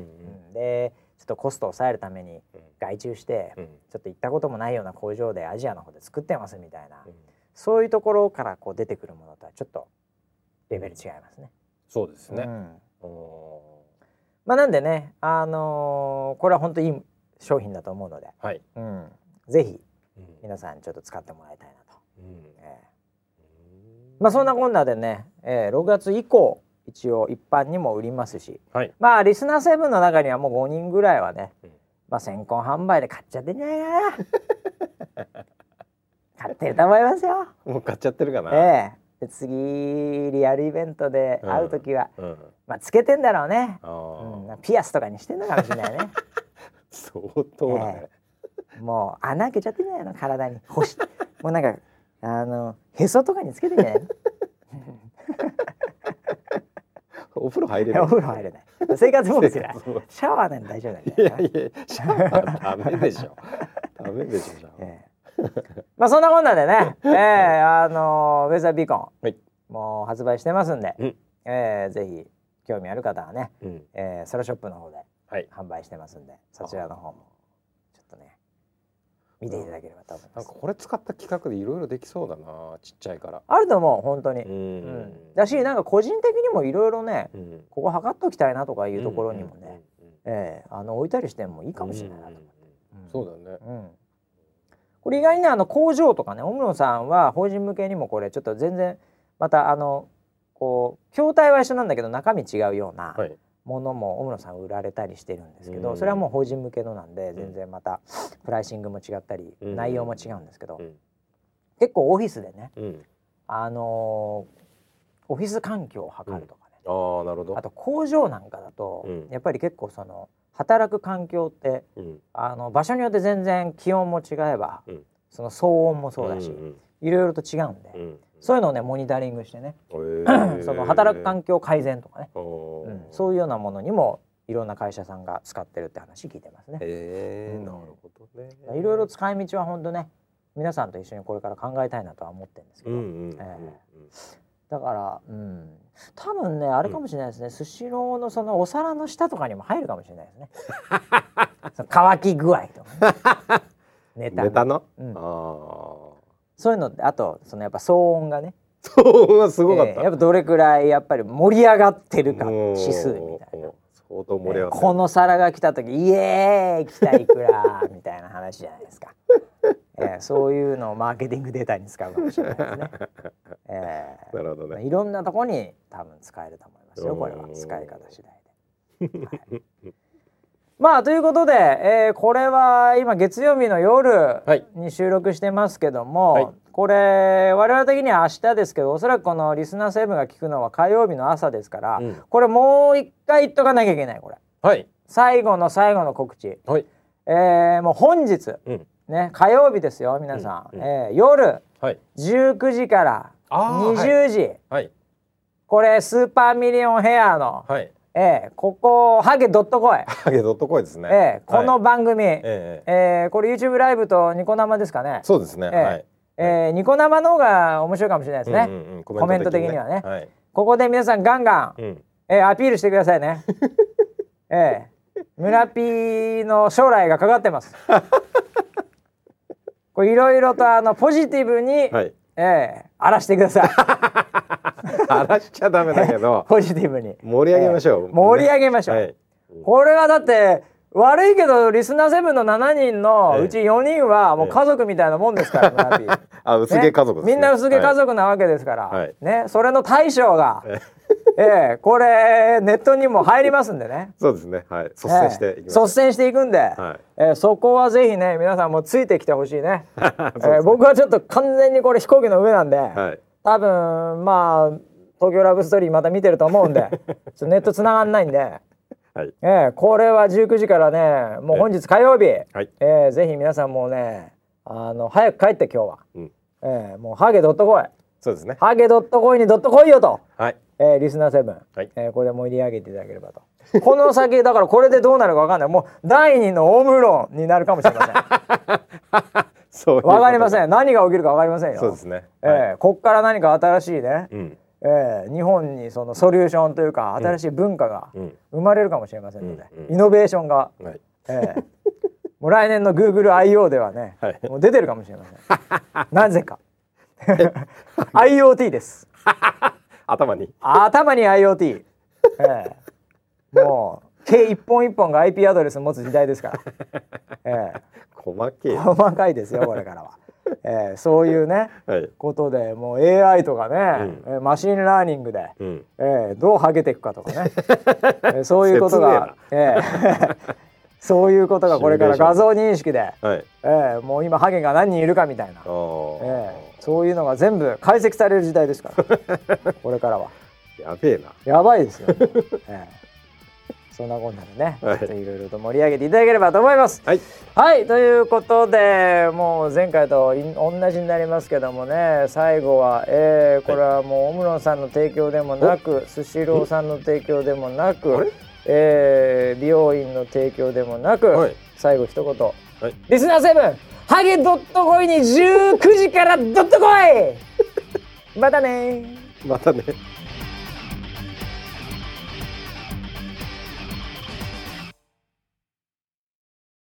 ん。でちょっとコストを抑えるために外注して、うん。ちょっと行ったこともないような工場でアジアの方で作ってますみたいな、うん。そういうところからこう出てくるものとはちょっとレベル違いますね。そうですね。まあ、なんでね、あのーこれは本当いい商品だと思うので、ーはい。うん、ぜひうん。皆さんちょっと使ってもらいたいなと。うん。ええ。まあそんなこんなでね、えー6月以降一応一般にも売りますし。はい。まあリスナー7の中にはもう5人ぐらいはね、うん。まあ先行販売で買っちゃってんじゃないかな。買ってると思いますよ。もう買っちゃってるかな。ええ。で次リアルイベントで会う時は、うん。まあつけてんだろうね、あうん。ー、ピアスとかにしてんのかもしれないね。相当だね。もう穴開けちゃってんじゃないの？体に。もうなんかあのへそとかにつけてんじゃないの？お風呂入れるお風呂入れない。生活もですよシャワーなんて大丈夫なんいだよなやいやシャワーダメでしょ。ダメでしょええ。ままあそんなこんなでね、えー、あのウェザービーコン、はい。もう発売してますんで、うん。えー、ぜひ興味ある方はね、うん。えー、ソロショップの方ではい。販売してますんでそちらの方も見ていただければと思います。なんか。これ使った企画でいろいろできそうだなちっちゃいから。あると思う本当に。ううん。んだしなんか個人的にもいろいろねうん。ここ測っときたいなとかいうところにもね、うんえー、あの置いたりしてもいいかもしれないなと思って。うんそうだね。うん、これ意外にねあの工場とかね小室さんは法人向けにもこれちょっと全然またあのこう筐体は一緒なんだけど中身違うようなはいものも小室さん売られたりしてるんですけど、うん。それはもう法人向けのなんでん。全然またプライシングも違ったり、うん。内容も違うんですけど、うん。結構オフィスでねうん。あのーオフィス環境を測るとかね、ああなるほど。あと工場なんかだと、うん。やっぱり結構その働く環境ってうん。あの場所によって全然気温も違えば、うん。その騒音もそうだし、んいろいろと違うんで、そういうのをねモニタリングしてね、へー。その働く環境改善とかね、うん、そういうようなものにもいろんな会社さんが使ってるって話聞いてますね。うん。へえなるほどね。いろいろ使い道は本当ね皆さんと一緒にこれから考えたいなとは思ってるんですけど、うんうんうんえだから、うん、多分ねあれかもしれないですね、スシローのそのお皿の下とかにも入るかもしれないですね。その乾き具合とかね。ネタの。ネタの？うん。ああそういうのってあとそのやっぱ騒音がね。そうはすごかった。えーやっぱどれくらいやっぱり盛り上がってるか指数みたいな。相当盛り上がってる。この皿が来た時イエーイ来たいくらみたいな話じゃないですか、えーそういうのをマーケティングデータに使うかもしれないですね、えーなるほどね。いろんなとこに多分使えると思いますよこれは。うん。使い方次第で、はいまあということで、えーこれは今月曜日の夜はい。に収録してますけども、はい。これ我々的には明日ですけどおそらくこのリスナー7が聞くのは火曜日の朝ですから、うん。これもう一回言っとかなきゃいけないこれ。はい。最後の最後の告知、はい。えーもう本日うん。ね火曜日ですよ皆さん、うん。うん。えー夜はい。19時からあー20時、はい。これスーパーミリオンヘアの、はいえーここハゲドットコイ、ハゲドットコイですね。えーこの番組、えええーこれ YouTube ライブとニコ生ですかね。そうですね。ええはい。えーニコ生の方が面白いかもしれないですね、うんうんうんコメント的にはね。はい。ここで皆さんガンガン、うん。えーアピールしてくださいね。えー村ピーの将来がかかってます。これいろいろとあのポジティブに、はいえー荒らしてください。荒らしちゃダメだけど ポジティブに。盛り上げましょう。盛り上げましょう、はい。これはだって悪いけどリスナー7の7人のええ。うち4人はもう家族みたいなもんですから、村ピー あ薄毛家族ですね。みんな薄毛家族なわけですから、はい。ねそれの大将が、えええこれネットにも入りますんでね。そうですね。はい。率先していきええましょう率先していくんで、はい。ええそこはぜひね皆さんもついてきてほしいね。そうですええ僕はちょっと完全にこれ飛行機の上なんで、はい。多分まあ東京ラブストーリーまた見てると思うんで ちょネット繋がんないんで、はい。ええこれは19時からねもう本日火曜日、はい。ええぜひ皆さんもうねあの早く帰って今日は、うん。ええもうハゲドットコイ。そうですね。ハゲドットコイにドットコイよと、はいえー、リスナー7、はい。えーこれで盛り上げていただければと。この先だからこれでどうなるかわかんない。もう第二のオムロンになるかもしれません。そういうことわかりません何が起きるかわかりませんよ。そうですね。えーこっから何か新しいね、うん。えー日本にそのソリューションというか新しい文化がうん。生まれるかもしれませんので、うんうん。イノベーションが、はい。えーもう来年の GoogleIO ではね、はい。もう出てるかもしれません。なぜか。IoT です頭に。頭に IoT、ええ。もう計一本一本が IP アドレス持つ時代ですから、え細けえ。え細かいですよこれからは、ええそういうねはい。ことでもう AI とかね、うん。ええ machine learning で、うん。ええどうハゲていくかとかね、ええそういうことが、ええ。そういうことがこれから画像認識で、はい。ええもう今ハゲが何人いるかみたいな、ええそういうのが全部解析される時代ですから。これからは。やべえな。やばいですよ、ええ。そんなこんなでね、はい。いろいろと盛り上げていただければと思います。はい。はいということでもう前回とい同じになりますけどもね最後は、えーこれはもうオムロンさんの提供でもなくスシローさんの提供でもなあくれ、えー美容院の提供でもなく、はい。最後一言、はい。リスナーセブンハゲドットコイに19時からドットコイ。またねまたね。